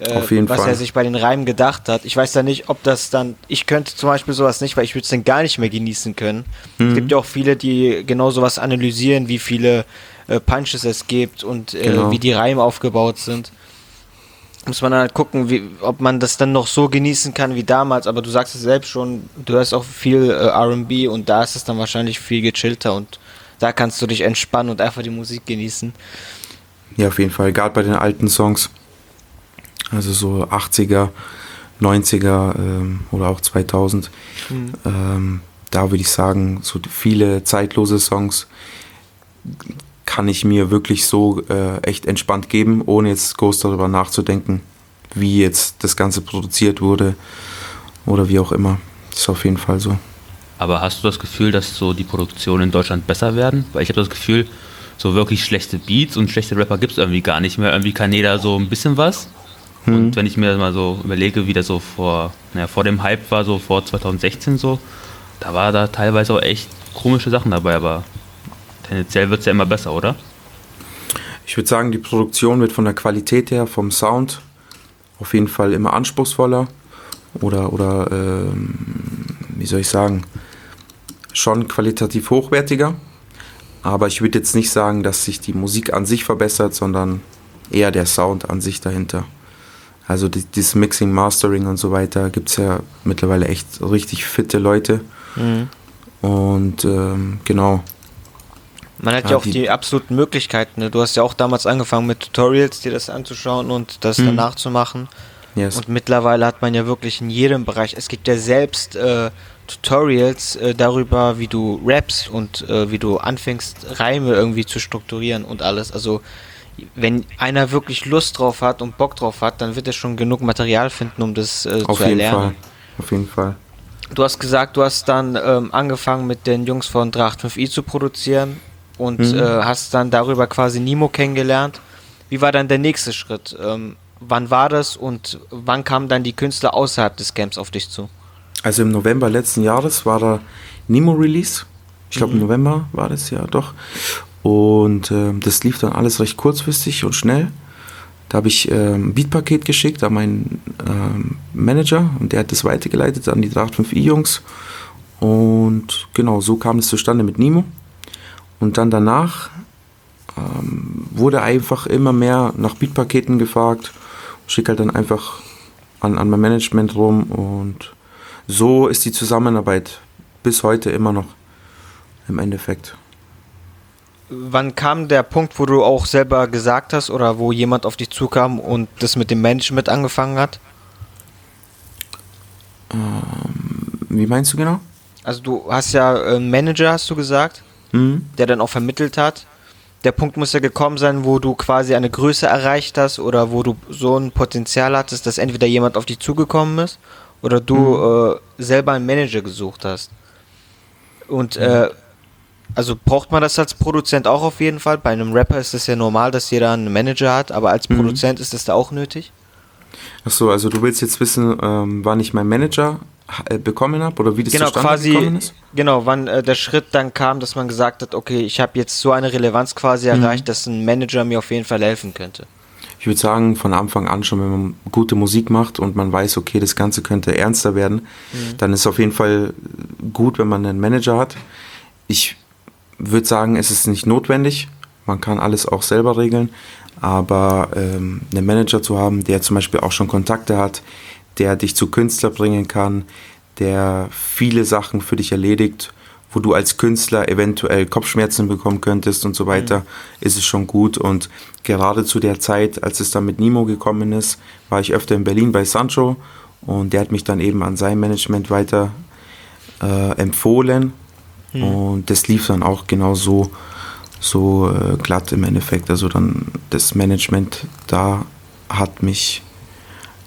äh, was Fall. er sich bei den Reimen gedacht hat. Ich weiß da nicht, ob das dann, ich könnte zum Beispiel sowas nicht, weil ich würde es dann gar nicht mehr genießen können. Mhm. Es gibt ja auch viele, die genau sowas analysieren, wie viele äh, Punches es gibt und äh, genau. wie die Reime aufgebaut sind muss man halt gucken, wie, ob man das dann noch so genießen kann wie damals. Aber du sagst es selbst schon, du hörst auch viel äh, RB und da ist es dann wahrscheinlich viel gechillter und da kannst du dich entspannen und einfach die Musik genießen. Ja, auf jeden Fall. Gerade bei den alten Songs, also so 80er, 90er ähm, oder auch 2000, mhm. ähm, da würde ich sagen, so viele zeitlose Songs kann ich mir wirklich so äh, echt entspannt geben, ohne jetzt groß darüber nachzudenken, wie jetzt das Ganze produziert wurde oder wie auch immer. Das ist auf jeden Fall so. Aber hast du das Gefühl, dass so die Produktionen in Deutschland besser werden? Weil ich habe das Gefühl, so wirklich schlechte Beats und schlechte Rapper gibt es irgendwie gar nicht mehr. Irgendwie kann jeder so ein bisschen was. Hm. Und wenn ich mir mal so überlege, wie das so vor, naja, vor dem Hype war, so vor 2016 so, da war da teilweise auch echt komische Sachen dabei, aber tendenziell wird es ja immer besser, oder? Ich würde sagen, die Produktion wird von der Qualität her, vom Sound auf jeden Fall immer anspruchsvoller oder, oder ähm, wie soll ich sagen, schon qualitativ hochwertiger. Aber ich würde jetzt nicht sagen, dass sich die Musik an sich verbessert, sondern eher der Sound an sich dahinter. Also dieses Mixing, Mastering und so weiter gibt es ja mittlerweile echt richtig fitte Leute. Mhm. Und ähm, genau, man hat ja, ja auch die, die, absoluten Möglichkeiten. Ne? Du hast ja auch damals angefangen mit Tutorials, dir das anzuschauen und das hm. danach zu machen. Yes. Und mittlerweile hat man ja wirklich in jedem Bereich, es gibt ja selbst äh, Tutorials äh, darüber, wie du rappst und äh, wie du anfängst, Reime irgendwie zu strukturieren und alles. Also wenn einer wirklich Lust drauf hat und Bock drauf hat, dann wird er schon genug Material finden, um das äh, Auf zu erlernen. Fall. Auf jeden Fall. Du hast gesagt, du hast dann ähm, angefangen mit den Jungs von Dracht 5i zu produzieren. Und mhm. äh, hast dann darüber quasi Nemo kennengelernt. Wie war dann der nächste Schritt? Ähm, wann war das und wann kamen dann die Künstler außerhalb des Camps auf dich zu? Also im November letzten Jahres war der Nemo Release. Ich glaube, mhm. im November war das ja doch. Und äh, das lief dann alles recht kurzfristig und schnell. Da habe ich äh, ein Beatpaket geschickt an meinen äh, Manager und der hat das weitergeleitet an die 85i-Jungs. Und genau, so kam es zustande mit Nemo. Und dann danach ähm, wurde einfach immer mehr nach Beatpaketen gefragt. Schicke halt dann einfach an, an mein Management rum und so ist die Zusammenarbeit bis heute immer noch im Endeffekt. Wann kam der Punkt, wo du auch selber gesagt hast oder wo jemand auf dich zukam und das mit dem Management angefangen hat? Ähm, wie meinst du genau? Also du hast ja einen Manager, hast du gesagt, mhm. der dann auch vermittelt hat. Der Punkt muss ja gekommen sein, wo du quasi eine Größe erreicht hast oder wo du so ein Potenzial hattest, dass entweder jemand auf dich zugekommen ist oder du mhm. äh, selber einen Manager gesucht hast. Und mhm. äh, also braucht man das als Produzent auch auf jeden Fall. Bei einem Rapper ist es ja normal, dass jeder einen Manager hat, aber als mhm. Produzent ist das da auch nötig? Achso, also du willst jetzt wissen, ähm, wann ich meinen Manager bekommen habe oder wie das genau, zustande quasi, gekommen ist? Genau, wann äh, der Schritt dann kam, dass man gesagt hat, okay, ich habe jetzt so eine Relevanz quasi mhm. erreicht, dass ein Manager mir auf jeden Fall helfen könnte. Ich würde sagen, von Anfang an schon, wenn man gute Musik macht und man weiß, okay, das Ganze könnte ernster werden, mhm. dann ist es auf jeden Fall gut, wenn man einen Manager hat. Ich würde sagen, es ist nicht notwendig. Man kann alles auch selber regeln. Aber ähm, einen Manager zu haben, der zum Beispiel auch schon Kontakte hat, der dich zu Künstler bringen kann, der viele Sachen für dich erledigt, wo du als Künstler eventuell Kopfschmerzen bekommen könntest und so weiter, mhm. ist es schon gut. Und gerade zu der Zeit, als es dann mit Nimo gekommen ist, war ich öfter in Berlin bei Sancho und der hat mich dann eben an sein Management weiter äh, empfohlen. Mhm. Und das lief dann auch genau so, so äh, glatt im Endeffekt. Also dann das Management da hat mich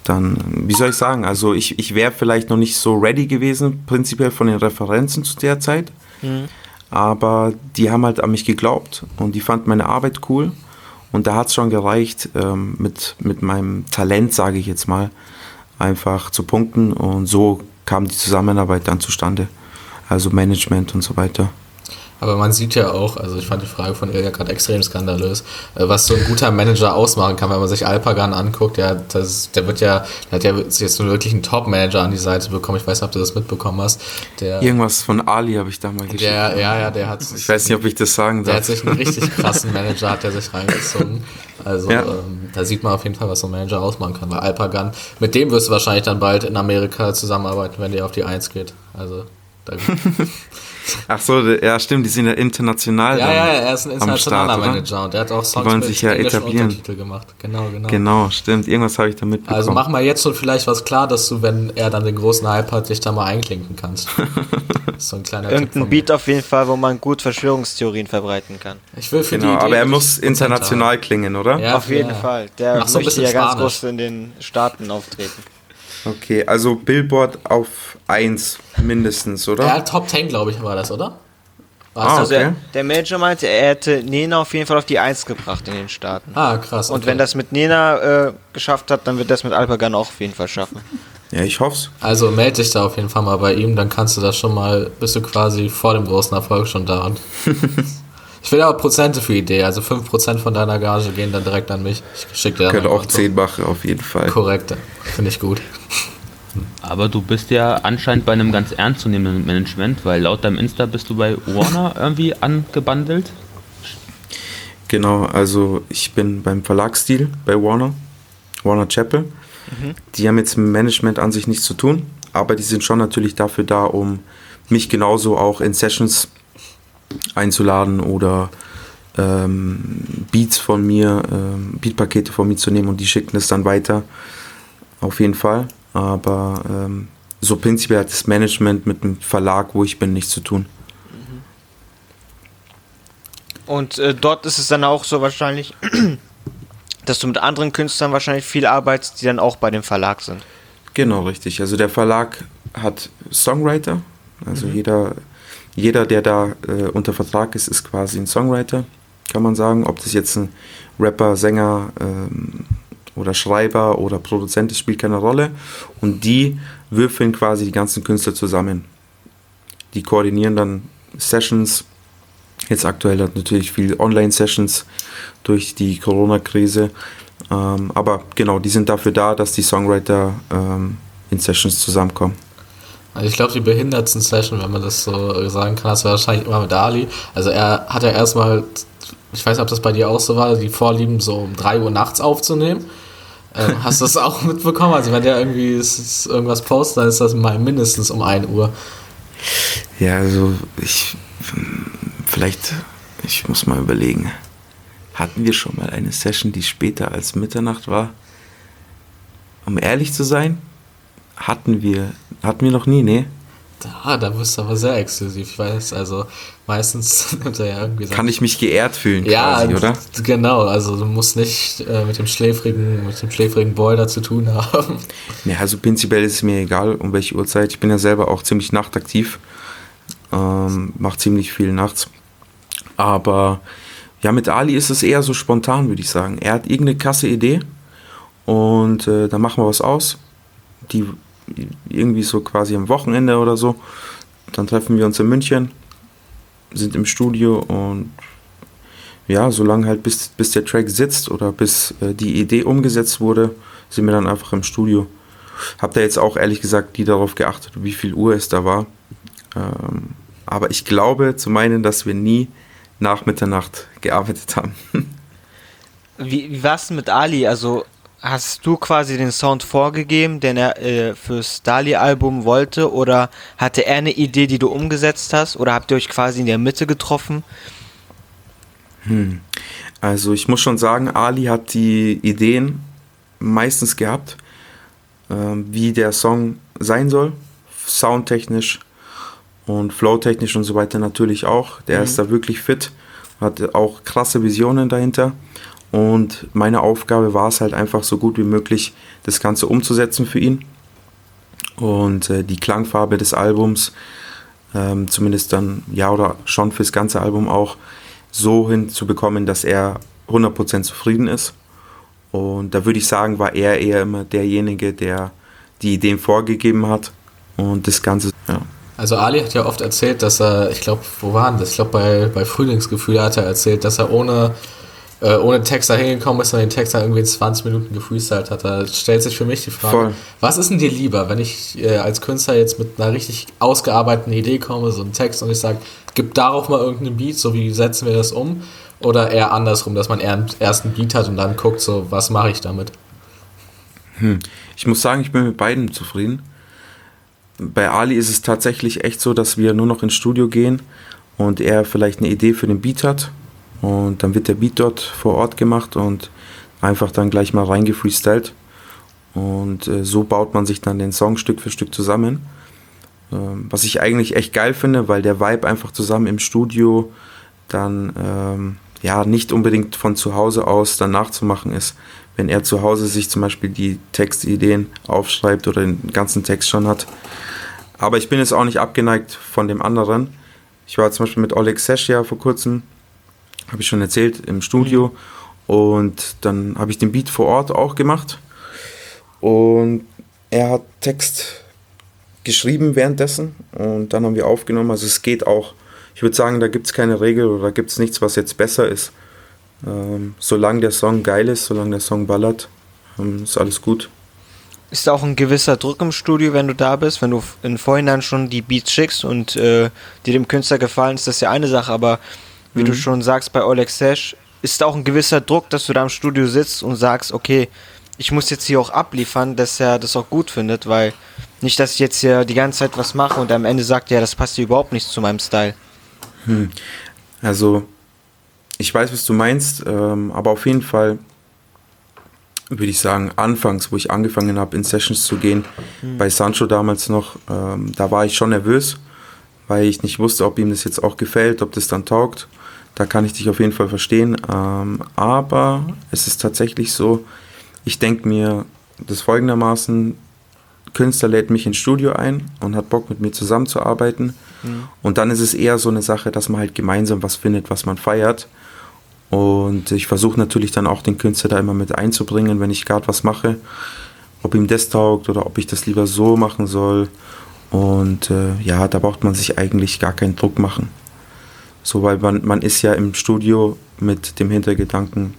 dann, wie soll ich sagen, also ich, ich wäre vielleicht noch nicht so ready gewesen, prinzipiell von den Referenzen zu der Zeit. Mhm. Aber die haben halt an mich geglaubt und die fanden meine Arbeit cool. Und da hat es schon gereicht, ähm, mit, mit meinem Talent, sage ich jetzt mal, einfach zu punkten. Und so kam die Zusammenarbeit dann zustande. Also Management und so weiter. Aber man sieht ja auch, also ich fand die Frage von Ilja gerade extrem skandalös, äh, was so ein guter Manager ausmachen kann, wenn man sich Alpagan anguckt. Der, das, der wird ja, der hat ja jetzt wirklich einen Top-Manager an die Seite bekommen. Ich weiß nicht, ob du das mitbekommen hast. Der, Irgendwas von Ali habe ich da mal geschrieben. Der, ja, ja, der hat. Ich weiß nicht, ob ich das sagen darf. Der hat sich einen richtig krassen Manager, hat der sich reingezogen. Also ja. ähm, da sieht man auf jeden Fall, was so ein Manager ausmachen kann. Weil Alpagan, mit dem wirst du wahrscheinlich dann bald in Amerika zusammenarbeiten, wenn der auf die Eins geht. Also da Ach so, ja stimmt, die sind ja international. Ja, ja, er ist ein internationaler Start, Manager und der hat auch Songs die wollen sich ja etablieren. Untertitel gemacht. Genau, genau. Genau, stimmt. Irgendwas habe ich da mitbekommen. Also mach mal jetzt schon vielleicht was klar, dass du, wenn er dann den großen Hype hat, dich da mal einklinken kannst. so ein kleiner Irgendein Beat auf jeden Fall, wo man gut Verschwörungstheorien verbreiten kann. Ich will für genau, die Idee aber er muss international klingen, oder? Ja, auf jeden ja. Fall. Der so möchte ja ganz groß in den Staaten auftreten. Okay, also Billboard auf 1 mindestens, oder? Ja, Top 10, glaube ich, war das, oder? Ah, also okay. der, der Manager meinte, er hätte Nena auf jeden Fall auf die 1 gebracht in den Staaten. Ah, krass. Okay. Und wenn das mit Nena äh, geschafft hat, dann wird das mit Alpagan auch auf jeden Fall schaffen. Ja, ich hoff's. Also melde dich da auf jeden Fall mal bei ihm, dann kannst du das schon mal, bist du quasi vor dem großen Erfolg schon da. Ich will aber Prozente für die Idee. Also 5% von deiner Gage gehen dann direkt an mich. Ich schicke dir Könnte auch 10 machen, auf jeden Fall. Korrekt. Finde ich gut. Aber du bist ja anscheinend bei einem ganz ernstzunehmenden Management, weil laut deinem Insta bist du bei Warner irgendwie angebandelt. Genau, also ich bin beim Verlagsstil bei Warner, Warner Chapel. Mhm. Die haben jetzt mit Management an sich nichts zu tun, aber die sind schon natürlich dafür da, um mich genauso auch in Sessions einzuladen oder ähm, Beats von mir, ähm, Beatpakete von mir zu nehmen und die schicken es dann weiter. Auf jeden Fall. Aber ähm, so prinzipiell hat das Management mit dem Verlag, wo ich bin, nichts zu tun. Und äh, dort ist es dann auch so wahrscheinlich, dass du mit anderen Künstlern wahrscheinlich viel arbeitest, die dann auch bei dem Verlag sind. Genau, richtig. Also der Verlag hat Songwriter, also mhm. jeder jeder, der da äh, unter Vertrag ist, ist quasi ein Songwriter, kann man sagen. Ob das jetzt ein Rapper, Sänger ähm, oder Schreiber oder Produzent ist, spielt keine Rolle. Und die würfeln quasi die ganzen Künstler zusammen. Die koordinieren dann Sessions. Jetzt aktuell hat natürlich viel Online-Sessions durch die Corona-Krise. Ähm, aber genau, die sind dafür da, dass die Songwriter ähm, in Sessions zusammenkommen. Also ich glaube, die behindertsten Session, wenn man das so sagen kann, das war wahrscheinlich immer mit Ali. Also er hat ja erstmal, ich weiß nicht, ob das bei dir auch so war, die Vorlieben so um 3 Uhr nachts aufzunehmen. Ähm, hast du das auch mitbekommen? Also wenn der irgendwie irgendwas postet, dann ist das mal mindestens um 1 Uhr. Ja, also ich vielleicht, ich muss mal überlegen. Hatten wir schon mal eine Session, die später als Mitternacht war? Um ehrlich zu sein, hatten wir, hatten wir noch nie, ne? Da, da bist du aber sehr exklusiv. Ich weiß, also meistens nimmt er ja irgendwie Kann ich mich geehrt fühlen, ja, quasi, oder? Genau, also du musst nicht äh, mit dem schläfrigen, mit dem schläfrigen Boy da zu tun haben. Ja, also prinzipiell ist es mir egal, um welche Uhrzeit. Ich bin ja selber auch ziemlich nachtaktiv. Ähm, mach ziemlich viel nachts. Aber ja, mit Ali ist es eher so spontan, würde ich sagen. Er hat irgendeine krasse Idee und äh, dann machen wir was aus. Die irgendwie so quasi am Wochenende oder so. Dann treffen wir uns in München, sind im Studio und ja, solange halt bis, bis der Track sitzt oder bis äh, die Idee umgesetzt wurde, sind wir dann einfach im Studio. Hab da jetzt auch ehrlich gesagt nie darauf geachtet, wie viel Uhr es da war. Ähm, aber ich glaube zu meinen, dass wir nie nach Mitternacht gearbeitet haben. wie, wie war es mit Ali? Also hast du quasi den Sound vorgegeben, den er äh, fürs Dali-Album wollte, oder hatte er eine Idee, die du umgesetzt hast, oder habt ihr euch quasi in der Mitte getroffen? Hm. Also ich muss schon sagen, Ali hat die Ideen meistens gehabt, äh, wie der Song sein soll, soundtechnisch und flowtechnisch und so weiter natürlich auch. Der mhm. ist da wirklich fit, hat auch krasse Visionen dahinter. Und meine Aufgabe war es halt einfach so gut wie möglich, das Ganze umzusetzen für ihn. Und äh, die Klangfarbe des Albums, ähm, zumindest dann, ja, oder schon fürs ganze Album auch, so hinzubekommen, dass er 100% zufrieden ist. Und da würde ich sagen, war er eher immer derjenige, der die Ideen vorgegeben hat. Und das Ganze, ja. Also Ali hat ja oft erzählt, dass er, ich glaube, wo war denn das? Ich glaube, bei, bei Frühlingsgefühl hat er erzählt, dass er ohne äh, ohne Text da hingekommen ist und den Text dann irgendwie in 20 Minuten gefreestylt hat. Da stellt sich für mich die Frage, Voll. was ist denn dir lieber, wenn ich äh, als Künstler jetzt mit einer richtig ausgearbeiteten Idee komme, so einen Text und ich sage, gib darauf mal irgendeinen Beat, so wie setzen wir das um? Oder eher andersrum, dass man eher einen ersten Beat hat und dann guckt, so, was mache ich damit? Hm. Ich muss sagen, ich bin mit beiden zufrieden. Bei Ali ist es tatsächlich echt so, dass wir nur noch ins Studio gehen und er vielleicht eine Idee für den Beat hat und dann wird der Beat dort vor Ort gemacht und einfach dann gleich mal reingefreestylt. Und äh, so baut man sich dann den Song Stück für Stück zusammen. Ähm, was ich eigentlich echt geil finde, weil der Vibe einfach zusammen im Studio dann ähm, ja nicht unbedingt von zu Hause aus dann nachzumachen ist. Wenn er zu Hause sich zum Beispiel die Textideen aufschreibt oder den ganzen Text schon hat. Aber ich bin jetzt auch nicht abgeneigt von dem anderen. Ich war zum Beispiel mit Oleg Sesh ja vor kurzem habe ich schon erzählt, im Studio. Und dann habe ich den Beat vor Ort auch gemacht. Und er hat Text geschrieben währenddessen und dann haben wir aufgenommen. Also es geht auch. Ich würde sagen, da gibt es keine Regel oder da gibt es nichts, was jetzt besser ist. Ähm, solange der Song geil ist, solange der Song ballert, ähm, ist alles gut. Ist auch ein gewisser Druck im Studio, wenn du da bist, wenn du in Vorhinein schon die Beats schickst und äh, dir dem Künstler gefallen, ist das ja eine Sache, aber wie mhm. du schon sagst bei Oleg Sesh, ist auch ein gewisser Druck, dass du da im Studio sitzt und sagst, okay, ich muss jetzt hier auch abliefern, dass er das auch gut findet, weil nicht, dass ich jetzt hier die ganze Zeit was mache und am Ende sagt, ja, das passt hier überhaupt nicht zu meinem Style. Hm. Also, ich weiß, was du meinst, ähm, aber auf jeden Fall würde ich sagen, anfangs, wo ich angefangen habe, in Sessions zu gehen, hm. bei Sancho damals noch, ähm, da war ich schon nervös, weil ich nicht wusste, ob ihm das jetzt auch gefällt, ob das dann taugt. Da kann ich dich auf jeden Fall verstehen. Ähm, aber es ist tatsächlich so, ich denke mir das folgendermaßen, Künstler lädt mich ins Studio ein und hat Bock mit mir zusammenzuarbeiten. Mhm. Und dann ist es eher so eine Sache, dass man halt gemeinsam was findet, was man feiert. Und ich versuche natürlich dann auch den Künstler da immer mit einzubringen, wenn ich gerade was mache. Ob ihm das taugt oder ob ich das lieber so machen soll. Und äh, ja, da braucht man sich eigentlich gar keinen Druck machen. So, weil man, man ist ja im Studio mit dem Hintergedanken,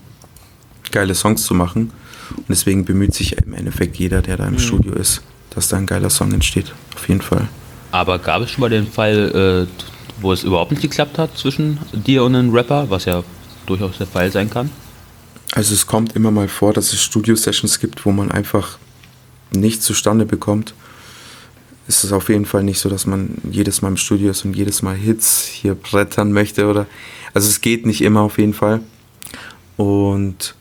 geile Songs zu machen. Und deswegen bemüht sich im Endeffekt jeder, der da im mhm. Studio ist, dass da ein geiler Song entsteht. Auf jeden Fall. Aber gab es schon mal den Fall, äh, wo es überhaupt nicht geklappt hat zwischen dir und einem Rapper, was ja durchaus der Fall sein kann? Also es kommt immer mal vor, dass es Studio-Sessions gibt, wo man einfach nichts zustande bekommt. Es ist auf jeden Fall nicht so, dass man jedes Mal im Studio ist und jedes Mal Hits hier brettern möchte oder. Also es geht nicht immer auf jeden Fall. Und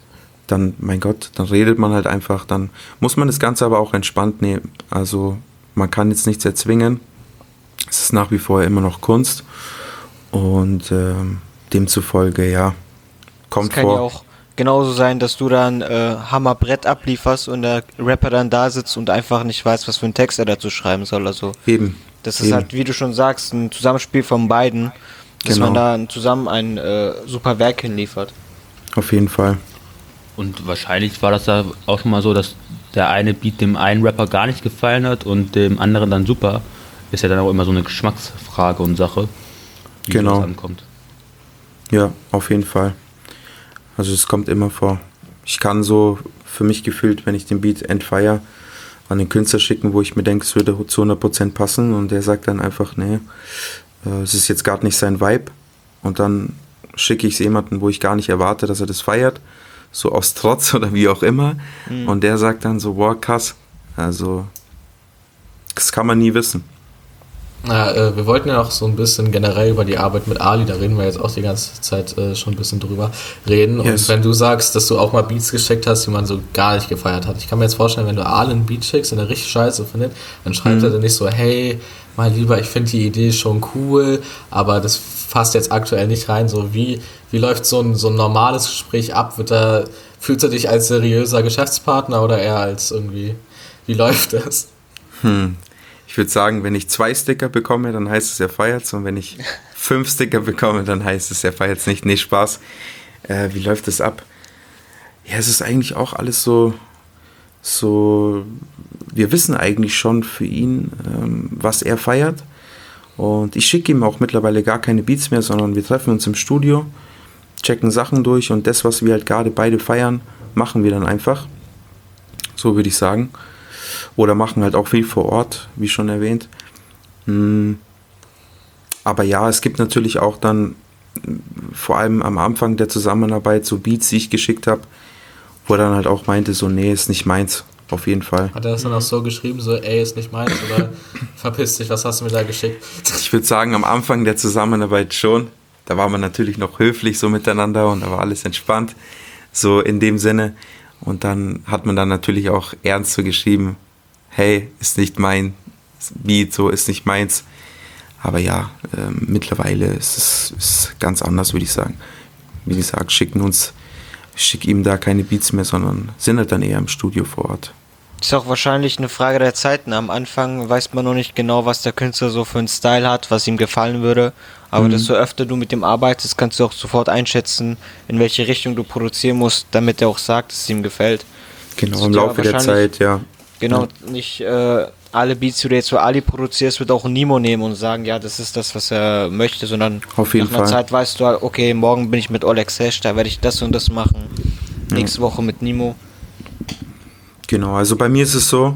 dann, mein Gott, dann redet man halt einfach, dann muss man das Ganze aber auch entspannt nehmen. Also man kann jetzt nichts erzwingen. Es ist nach wie vor immer noch Kunst und ähm, demzufolge, ja, kommt es vor. Ja genauso sein, dass du dann äh, Hammerbrett ablieferst und der Rapper dann da sitzt und einfach nicht weiß, was für einen Text er dazu schreiben soll. Also eben. Das ist eben. halt, wie du schon sagst, ein Zusammenspiel von beiden, dass genau. man da zusammen ein äh, super Werk hinliefert. Auf jeden Fall. Und wahrscheinlich war das da auch schon mal so, dass der eine Beat dem einen Rapper gar nicht gefallen hat und dem anderen dann super. Ist ja dann auch immer so eine Geschmacksfrage und Sache, wie genau. das ankommt. Ja, auf jeden Fall. Also es kommt immer vor. Ich kann so für mich gefühlt, wenn ich den Beat entfeier, an den Künstler schicken, wo ich mir denke, es würde zu 100% passen und der sagt dann einfach, nee, äh, es ist jetzt gerade nicht sein Vibe und dann schicke ich es jemanden, wo ich gar nicht erwarte, dass er das feiert so aus Trotz oder wie auch immer. Mhm. Und der sagt dann so, boah, krass. Also, das kann man nie wissen. Ja, äh, wir wollten ja auch so ein bisschen generell über die Arbeit mit Ali, da reden wir jetzt auch die ganze Zeit äh, schon ein bisschen drüber reden. Yes. Und wenn du sagst, dass du auch mal Beats geschickt hast, die man so gar nicht gefeiert hat. Ich kann mir jetzt vorstellen, wenn du Ali einen Beat schickst und er richtig scheiße findet, dann schreibt mhm. er dann nicht so, hey, mal lieber, ich finde die Idee schon cool, aber das passt jetzt aktuell nicht rein. So wie, wie läuft so ein, so ein normales Gespräch ab? Wird da, fühlst du dich als seriöser Geschäftspartner oder eher als irgendwie, wie läuft das? Hm. Ich würde sagen, wenn ich zwei Sticker bekomme, dann heißt es, er feiert Und wenn ich fünf Sticker bekomme, dann heißt es, er feiert nicht. Nee, Spaß. Äh, wie läuft das ab? Ja, es ist eigentlich auch alles so, so, wir wissen eigentlich schon für ihn, ähm, was er feiert. Und ich schicke ihm auch mittlerweile gar keine Beats mehr, sondern wir treffen uns im Studio, checken Sachen durch und das, was wir halt gerade beide feiern, machen wir dann einfach. So würde ich sagen. Oder machen halt auch viel vor Ort, wie schon erwähnt. Hm. Aber ja, es gibt natürlich auch dann, vor allem am Anfang der Zusammenarbeit, so Beats, die ich geschickt habe, wo er dann halt auch meinte, so, nee, ist nicht meins. Auf jeden Fall. Hat er das dann auch so geschrieben, so, ey, ist nicht meins oder verpiss dich, was hast du mir da geschickt? Ich würde sagen, am Anfang der Zusammenarbeit schon. Da war man natürlich noch höflich so miteinander und da war alles entspannt. So in dem Sinne. Und dann hat man dann natürlich auch ernst so geschrieben, hey, ist nicht mein Beat, so ist nicht meins. Aber ja, äh, mittlerweile ist es ist ganz anders, würde ich sagen. Wie gesagt, schicken uns, schick ihm da keine Beats mehr, sondern sind halt dann eher im Studio vor Ort. Ist auch wahrscheinlich eine Frage der Zeiten. Am Anfang weiß man noch nicht genau, was der Künstler so für einen Style hat, was ihm gefallen würde. Aber mhm. desto öfter du mit ihm arbeitest, kannst du auch sofort einschätzen, in welche Richtung du produzieren musst, damit er auch sagt, dass es ihm gefällt. Genau, im Laufe der Zeit, ja. Genau, ja. nicht äh, alle Beats, die du jetzt für Ali produzierst, wird auch Nimo nehmen und sagen, ja, das ist das, was er möchte, sondern Auf jeden nach einer Fall. Zeit weißt du, okay, morgen bin ich mit Oleg Sesh, da werde ich das und das machen. Ja. Nächste Woche mit Nimo. Genau, also bei mir ist es so,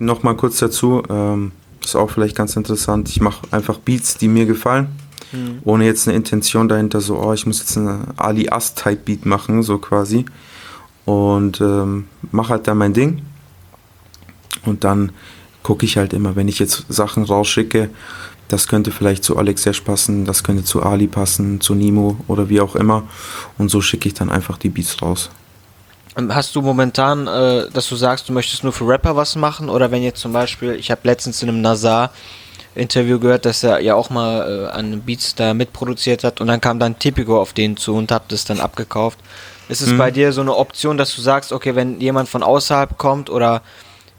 nochmal kurz dazu, ähm, ist auch vielleicht ganz interessant, ich mache einfach Beats, die mir gefallen, mhm. ohne jetzt eine Intention dahinter, so, oh, ich muss jetzt eine Ali Ast-Type Beat machen, so quasi. Und ähm, mache halt dann mein Ding. Und dann gucke ich halt immer, wenn ich jetzt Sachen rausschicke, das könnte vielleicht zu Alex Sesh passen, das könnte zu Ali passen, zu Nimo oder wie auch immer. Und so schicke ich dann einfach die Beats raus. Hast du momentan, äh, dass du sagst, du möchtest nur für Rapper was machen? Oder wenn jetzt zum Beispiel, ich habe letztens in einem Nazar Interview gehört, dass er ja auch mal äh, an Beats da mitproduziert hat und dann kam dann Tipico auf den zu und hat das dann abgekauft. Ist es mhm. bei dir so eine Option, dass du sagst, okay, wenn jemand von außerhalb kommt oder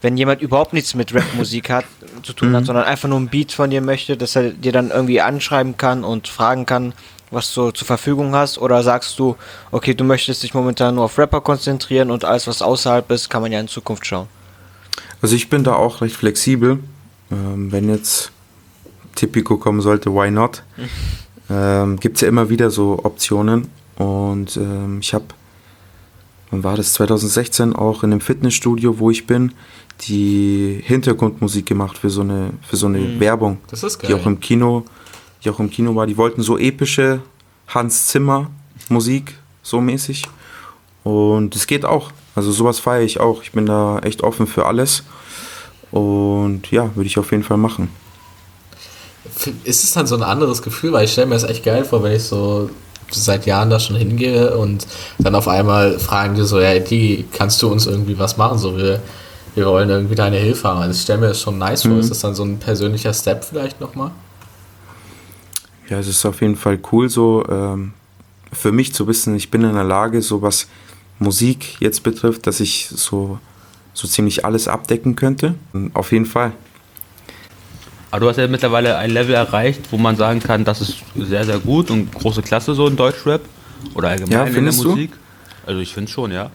wenn jemand überhaupt nichts mit Rap-Musik hat, zu tun hat, mhm. sondern einfach nur ein Beat von dir möchte, dass er dir dann irgendwie anschreiben kann und fragen kann, was du zur Verfügung hast? Oder sagst du, okay, du möchtest dich momentan nur auf Rapper konzentrieren und alles, was außerhalb ist, kann man ja in Zukunft schauen? Also ich bin da auch recht flexibel. Ähm, wenn jetzt Tipico kommen sollte, why not? Mhm. Ähm, Gibt es ja immer wieder so Optionen. Und ähm, ich habe, wann war das, 2016 auch in einem Fitnessstudio, wo ich bin, die Hintergrundmusik gemacht für so eine, für so eine mhm. Werbung. Das ist geil. Die auch im Kino die auch im Kino war, die wollten so epische Hans Zimmer Musik, so mäßig. Und es geht auch. Also sowas feiere ich auch. Ich bin da echt offen für alles. Und ja, würde ich auf jeden Fall machen. Ist es dann so ein anderes Gefühl? Weil ich stelle mir das echt geil vor, wenn ich so seit Jahren da schon hingehe und dann auf einmal fragen die so, ja, die, kannst du uns irgendwie was machen? So, wir, wir wollen irgendwie deine Hilfe haben. Also ich stelle mir das schon nice mhm. vor. Ist das dann so ein persönlicher Step vielleicht nochmal? Ja, es ist auf jeden Fall cool, so ähm, für mich zu wissen, ich bin in der Lage, so was Musik jetzt betrifft, dass ich so, so ziemlich alles abdecken könnte. Auf jeden Fall. Aber du hast ja mittlerweile ein Level erreicht, wo man sagen kann, das ist sehr, sehr gut und große Klasse so in Deutschrap oder allgemein ja, in der Musik. Du? Also ich finde schon, ja.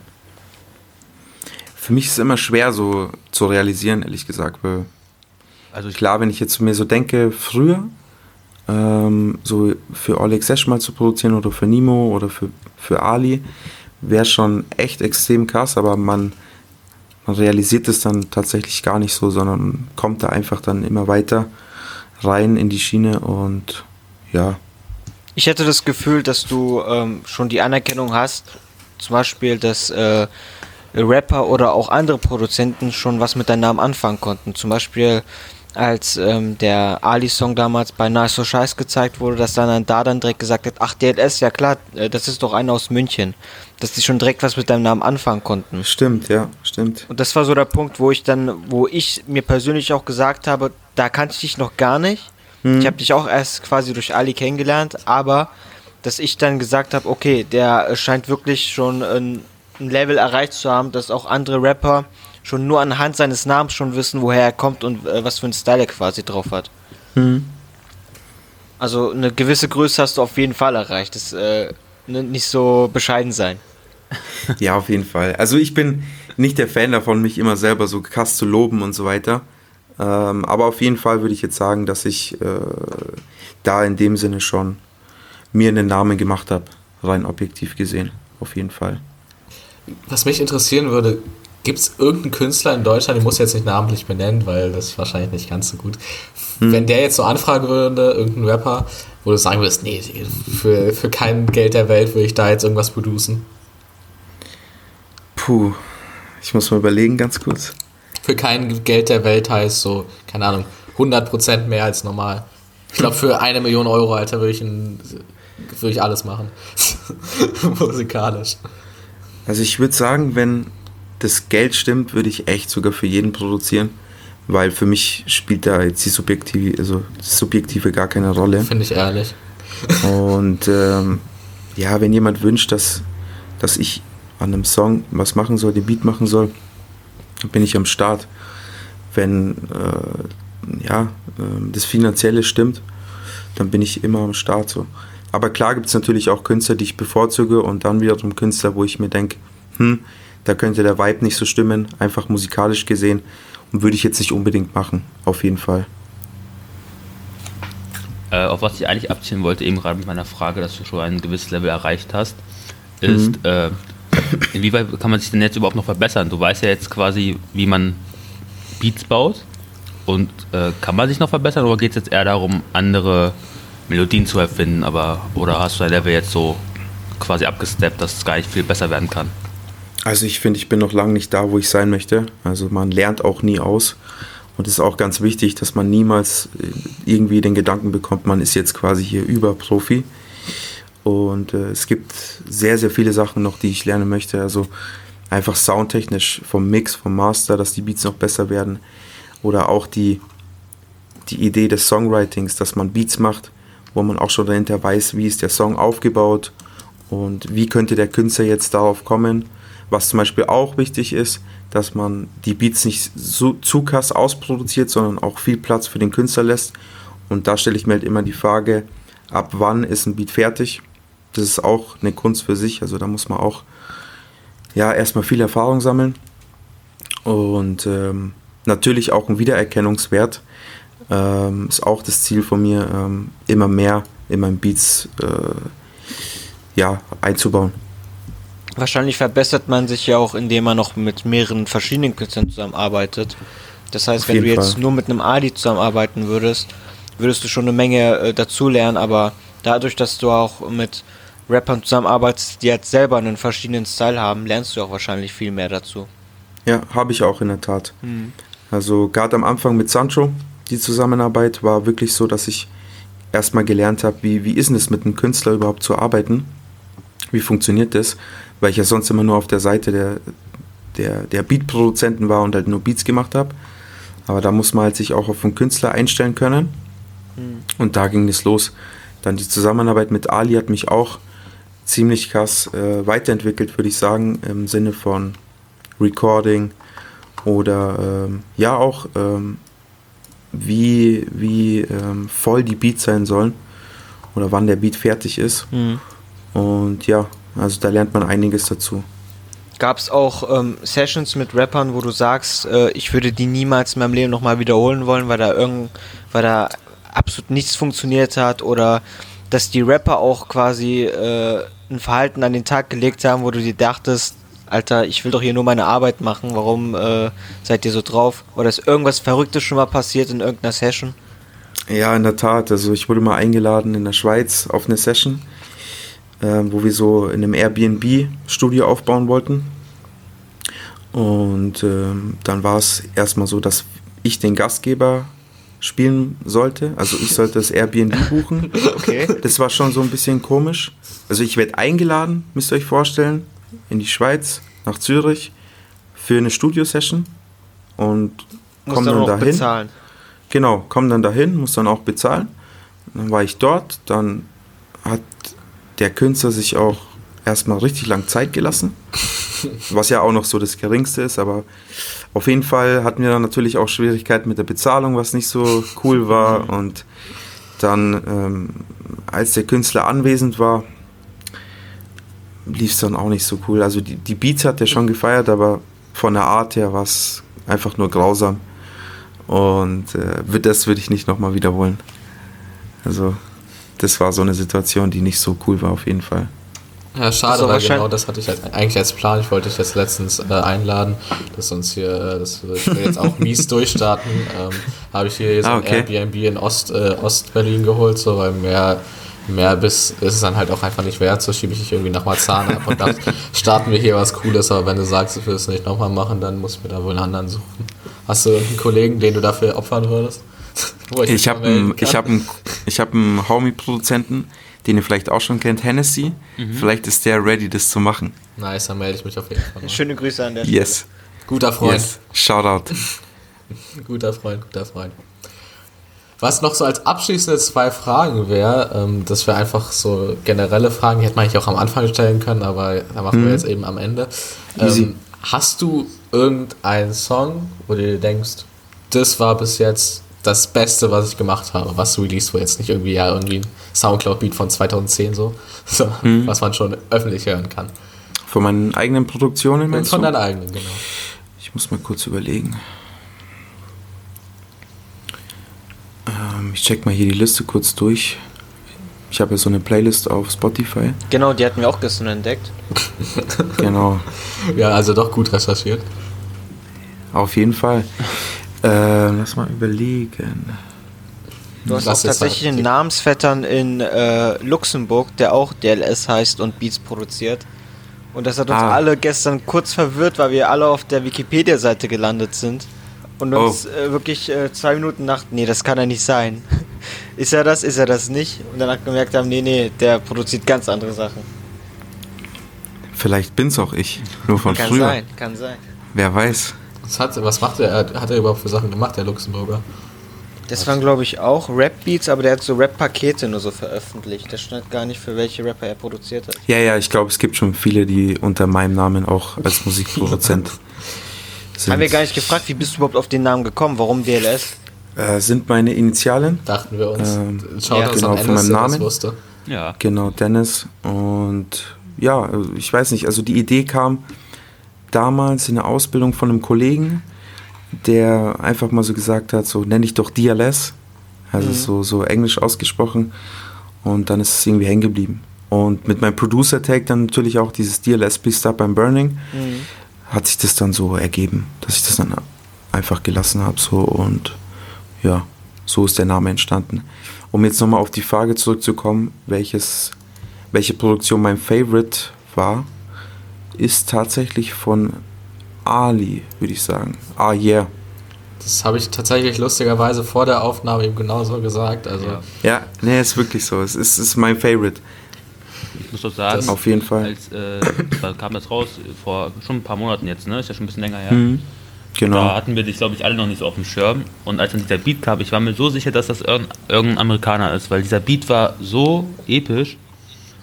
Für mich ist es immer schwer so zu realisieren, ehrlich gesagt. Also klar, wenn ich jetzt mir so denke, früher ähm, so für Oleg Sesh mal zu produzieren oder für Nimo oder für, für Ali, wäre schon echt extrem krass, aber man, man realisiert es dann tatsächlich gar nicht so, sondern kommt da einfach dann immer weiter rein in die Schiene und ja. Ich hätte das Gefühl, dass du ähm, schon die Anerkennung hast, zum Beispiel, dass äh, Rapper oder auch andere Produzenten schon was mit deinem Namen anfangen konnten. Zum Beispiel als ähm, der Ali-Song damals bei Nice So Scheiß gezeigt wurde, dass dann da dann direkt gesagt hat, ach DLS, ja klar, äh, das ist doch einer aus München. Dass die schon direkt was mit deinem Namen anfangen konnten. Stimmt, ja, stimmt. Und das war so der Punkt, wo ich dann, wo ich mir persönlich auch gesagt habe, da kannte ich dich noch gar nicht. Mhm. Ich habe dich auch erst quasi durch Ali kennengelernt, aber dass ich dann gesagt habe, okay, der scheint wirklich schon ein, ein Level erreicht zu haben, dass auch andere Rapper schon nur anhand seines Namens schon wissen, woher er kommt und äh, was für einen Style er quasi drauf hat. Mhm. Also eine gewisse Größe hast du auf jeden Fall erreicht. Das äh, nicht so bescheiden sein. Ja, auf jeden Fall. Also ich bin nicht der Fan davon, mich immer selber so krass zu loben und so weiter. Ähm, aber auf jeden Fall würde ich jetzt sagen, dass ich äh, da in dem Sinne schon mir einen Namen gemacht habe, rein objektiv gesehen. Auf jeden Fall. Was mich interessieren würde, Gibt es irgendeinen Künstler in Deutschland, den muss ich jetzt nicht namentlich benennen, weil das ist wahrscheinlich nicht ganz so gut. Hm. Wenn der jetzt so anfragen würde, irgendein Rapper, wo du sagen würdest, nee, für, für kein Geld der Welt würde ich da jetzt irgendwas producen. Puh, ich muss mal überlegen, ganz kurz. Für kein Geld der Welt heißt so, keine Ahnung, 100% mehr als normal. Ich glaube, für eine Million Euro, Alter, würde ich, ein, würde ich alles machen. Musikalisch. Also ich würde sagen, wenn das Geld stimmt, würde ich echt sogar für jeden produzieren, weil für mich spielt da jetzt die Subjektive, also das Subjektive gar keine Rolle. Finde ich ehrlich. Und ähm, ja, wenn jemand wünscht, dass, dass ich an einem Song was machen soll, den Beat machen soll, dann bin ich am Start. Wenn äh, ja, äh, das Finanzielle stimmt, dann bin ich immer am Start so. Aber klar gibt es natürlich auch Künstler, die ich bevorzuge und dann wiederum Künstler, wo ich mir denke, hm, da könnte der Vibe nicht so stimmen, einfach musikalisch gesehen. Und würde ich jetzt nicht unbedingt machen, auf jeden Fall. Äh, auf was ich eigentlich abziehen wollte, eben gerade mit meiner Frage, dass du schon ein gewisses Level erreicht hast, ist, mhm. äh, inwieweit kann man sich denn jetzt überhaupt noch verbessern? Du weißt ja jetzt quasi, wie man Beats baut. Und äh, kann man sich noch verbessern oder geht es jetzt eher darum, andere Melodien zu erfinden? Aber, oder hast du dein Level jetzt so quasi abgesteppt, dass es gar nicht viel besser werden kann? Also ich finde, ich bin noch lange nicht da, wo ich sein möchte. Also man lernt auch nie aus. Und es ist auch ganz wichtig, dass man niemals äh, irgendwie den Gedanken bekommt, man ist jetzt quasi hier über Profi. Und äh, es gibt sehr, sehr viele Sachen noch, die ich lernen möchte. Also einfach soundtechnisch vom Mix, vom Master, dass die Beats noch besser werden. Oder auch die, die Idee des Songwritings, dass man Beats macht, wo man auch schon dahinter weiß, wie ist der Song aufgebaut und wie könnte der Künstler jetzt darauf kommen Was zum Beispiel auch wichtig ist, dass man die Beats nicht so, zu krass ausproduziert, sondern auch viel Platz für den Künstler lässt. Und da stelle ich mir halt immer die Frage, ab wann ist ein Beat fertig? Das ist auch eine Kunst für sich. Also da muss man auch ja erstmal viel Erfahrung sammeln und ähm, natürlich auch ein Wiedererkennungswert. Ähm, ist auch das Ziel von mir, ähm, immer mehr in meinen Beats äh, ja, einzubauen. Wahrscheinlich verbessert man sich ja auch, indem man noch mit mehreren verschiedenen Künstlern zusammenarbeitet. Das heißt, Auf wenn du jetzt Fall. nur mit einem Adi zusammenarbeiten würdest, würdest du schon eine Menge äh, dazulernen, aber dadurch, dass du auch mit Rappern zusammenarbeitest, die jetzt selber einen verschiedenen Style haben, lernst du auch wahrscheinlich viel mehr dazu. Ja, habe ich auch in der Tat. Mhm. Also gerade am Anfang mit Sancho, die Zusammenarbeit war wirklich so, dass ich erstmal gelernt habe, wie, wie ist es mit einem Künstler überhaupt zu arbeiten? Wie funktioniert das? Weil ich ja sonst immer nur auf der Seite der, der, der Beat-Produzenten war und halt nur Beats gemacht habe. Aber da muss man halt sich auch auf einen Künstler einstellen können. Mhm. Und da ging es los. Dann die Zusammenarbeit mit Ali hat mich auch ziemlich krass äh, weiterentwickelt, würde ich sagen, im Sinne von Recording oder ähm, ja auch ähm, wie, wie ähm, voll die Beats sein sollen oder wann der Beat fertig ist. Mhm. Und ja, also da lernt man einiges dazu. Gab es auch ähm, Sessions mit Rappern, wo du sagst, äh, ich würde die niemals in meinem Leben nochmal wiederholen wollen, weil da irgend, weil da absolut nichts funktioniert hat oder dass die Rapper auch quasi äh, ein Verhalten an den Tag gelegt haben, wo du dir dachtest, Alter, ich will doch hier nur meine Arbeit machen, warum äh, seid ihr so drauf? Oder ist irgendwas Verrücktes schon mal passiert in irgendeiner Session? Ja, in der Tat. Also ich wurde mal eingeladen in der Schweiz auf eine Session, äh, wo wir so in einem Airbnb-Studio aufbauen wollten. Und ähm, dann war es erstmal so, dass ich den Gastgeber spielen sollte. Also ich sollte das Airbnb buchen. okay. Das war schon so ein bisschen komisch. Also ich werde eingeladen, müsst ihr euch vorstellen in die Schweiz, nach Zürich für eine Studio-Session und komme dann, dann dahin. Bezahlen. Genau, komme dann dahin, muss dann auch bezahlen. Dann war ich dort, dann der Künstler sich auch erstmal richtig lang Zeit gelassen, was ja auch noch so das Geringste ist, aber auf jeden Fall hatten wir dann natürlich auch Schwierigkeiten mit der Bezahlung, was nicht so cool war und dann, ähm, als der Künstler anwesend war, lief es dann auch nicht so cool. Also die, die Beats hat er schon gefeiert, aber von der Art her war es einfach nur grausam. Und äh, das würde ich nicht nochmal wiederholen. Also das war so eine Situation, die nicht so cool war auf jeden Fall. Ja, schade, weil genau das hatte ich halt eigentlich als Plan. Ich wollte dich jetzt letztens äh, einladen, dass uns hier, äh, dass wir jetzt auch mies durchstarten. Ähm, Habe ich hier jetzt ah, okay. ein Airbnb in Ost, äh, Ost-Berlin geholt, so, weil mehr mehr bis ist es dann halt auch einfach nicht wert, so schiebe ich dich irgendwie nach Marzahn ab und dann starten wir hier was Cooles, aber wenn du sagst, du willst es nicht nochmal machen, dann musst du mir da wohl einen anderen suchen. Hast du einen Kollegen, den du dafür opfern würdest? ich ich habe einen, hab einen, hab einen Homie-Produzenten, den ihr vielleicht auch schon kennt, Hennessy. Mhm. Vielleicht ist der ready, das zu machen. Nice, dann melde ich mich auf jeden Fall. Mal. Schöne Grüße an der Stelle. Yes. Guter Freund. Yes. Shoutout. guter Freund, guter Freund. Was noch so als abschließende zwei Fragen wäre, ähm, das wäre einfach so generelle Fragen, die hätte man eigentlich auch am Anfang stellen können, aber da machen mhm. wir jetzt eben am Ende. Ähm, hast du irgendeinen Song, wo du dir denkst, das war bis jetzt das Beste, was ich gemacht habe, was released wurde, jetzt nicht irgendwie ja irgendwie ein Soundcloud-Beat von 2010 so, so mhm. was man schon öffentlich hören kann. Von meinen eigenen Produktionen meinst Von deinen eigenen, genau. Ich muss mal kurz überlegen. Ähm, ich check mal hier die Liste kurz durch. Ich habe ja so eine Playlist auf Spotify. Genau, die hatten wir auch gestern entdeckt. genau. Ja, also doch gut recherchiert. Auf jeden Fall. Ähm, lass mal überlegen. Du hast auch tatsächlich einen Namensvettern in äh, Luxemburg, der auch DLS heißt und Beats produziert. Und das hat uns ah. alle gestern kurz verwirrt, weil wir alle auf der Wikipedia-Seite gelandet sind und uns oh. äh, wirklich äh, zwei Minuten nach, nee, das kann er nicht sein. ist er das, ist er das nicht? Und dann gemerkt haben, nee, nee, der produziert ganz andere Sachen. Vielleicht bin's auch ich, nur von kann früher. Kann sein, kann sein. Wer weiß. Was, hat, was macht er? Hat er überhaupt für Sachen gemacht, der Luxemburger? Das waren, glaube ich, auch Rap-Beats, aber der hat so Rap-Pakete nur so veröffentlicht. Da stand gar nicht, für welche Rapper er produziert hat. Ja, ja, ich glaube, es gibt schon viele, die unter meinem Namen auch als Musikproduzent sind. Haben wir gar nicht gefragt, wie bist du überhaupt auf den Namen gekommen? Warum DLS? Äh, sind meine Initialen. Dachten wir uns. Ähm, Schaut ja, genau, von meinem Namen. Wusste. Ja. Genau, Dennis. Und ja, ich weiß nicht, also die Idee kam damals in der Ausbildung von einem Kollegen, der einfach mal so gesagt hat, so nenne ich doch DLS, also mhm. so, so englisch ausgesprochen und dann ist es irgendwie hängen geblieben. Und mit meinem Producer-Tag dann natürlich auch dieses DLS Be Stop beim Burning, mhm. hat sich das dann so ergeben, dass ich das dann einfach gelassen habe so und ja, so ist der Name entstanden. Um jetzt nochmal auf die Frage zurückzukommen, welches, welche Produktion mein Favorite war, ist tatsächlich von Ali, würde ich sagen. Ah, yeah. Das habe ich tatsächlich lustigerweise vor der Aufnahme ihm genauso gesagt. Also ja, ja nee, ist wirklich so. Es ist, ist mein Favorite. Ich muss doch sagen, das auf jeden Fall. Als, äh, da kam das raus vor schon ein paar Monaten jetzt, ne? Ist ja schon ein bisschen länger her. Mhm. Genau. Da hatten wir dich, glaube ich, alle noch nicht so auf dem Schirm. Und als dann dieser Beat kam, ich war mir so sicher, dass das irgendein Amerikaner ist, weil dieser Beat war so episch.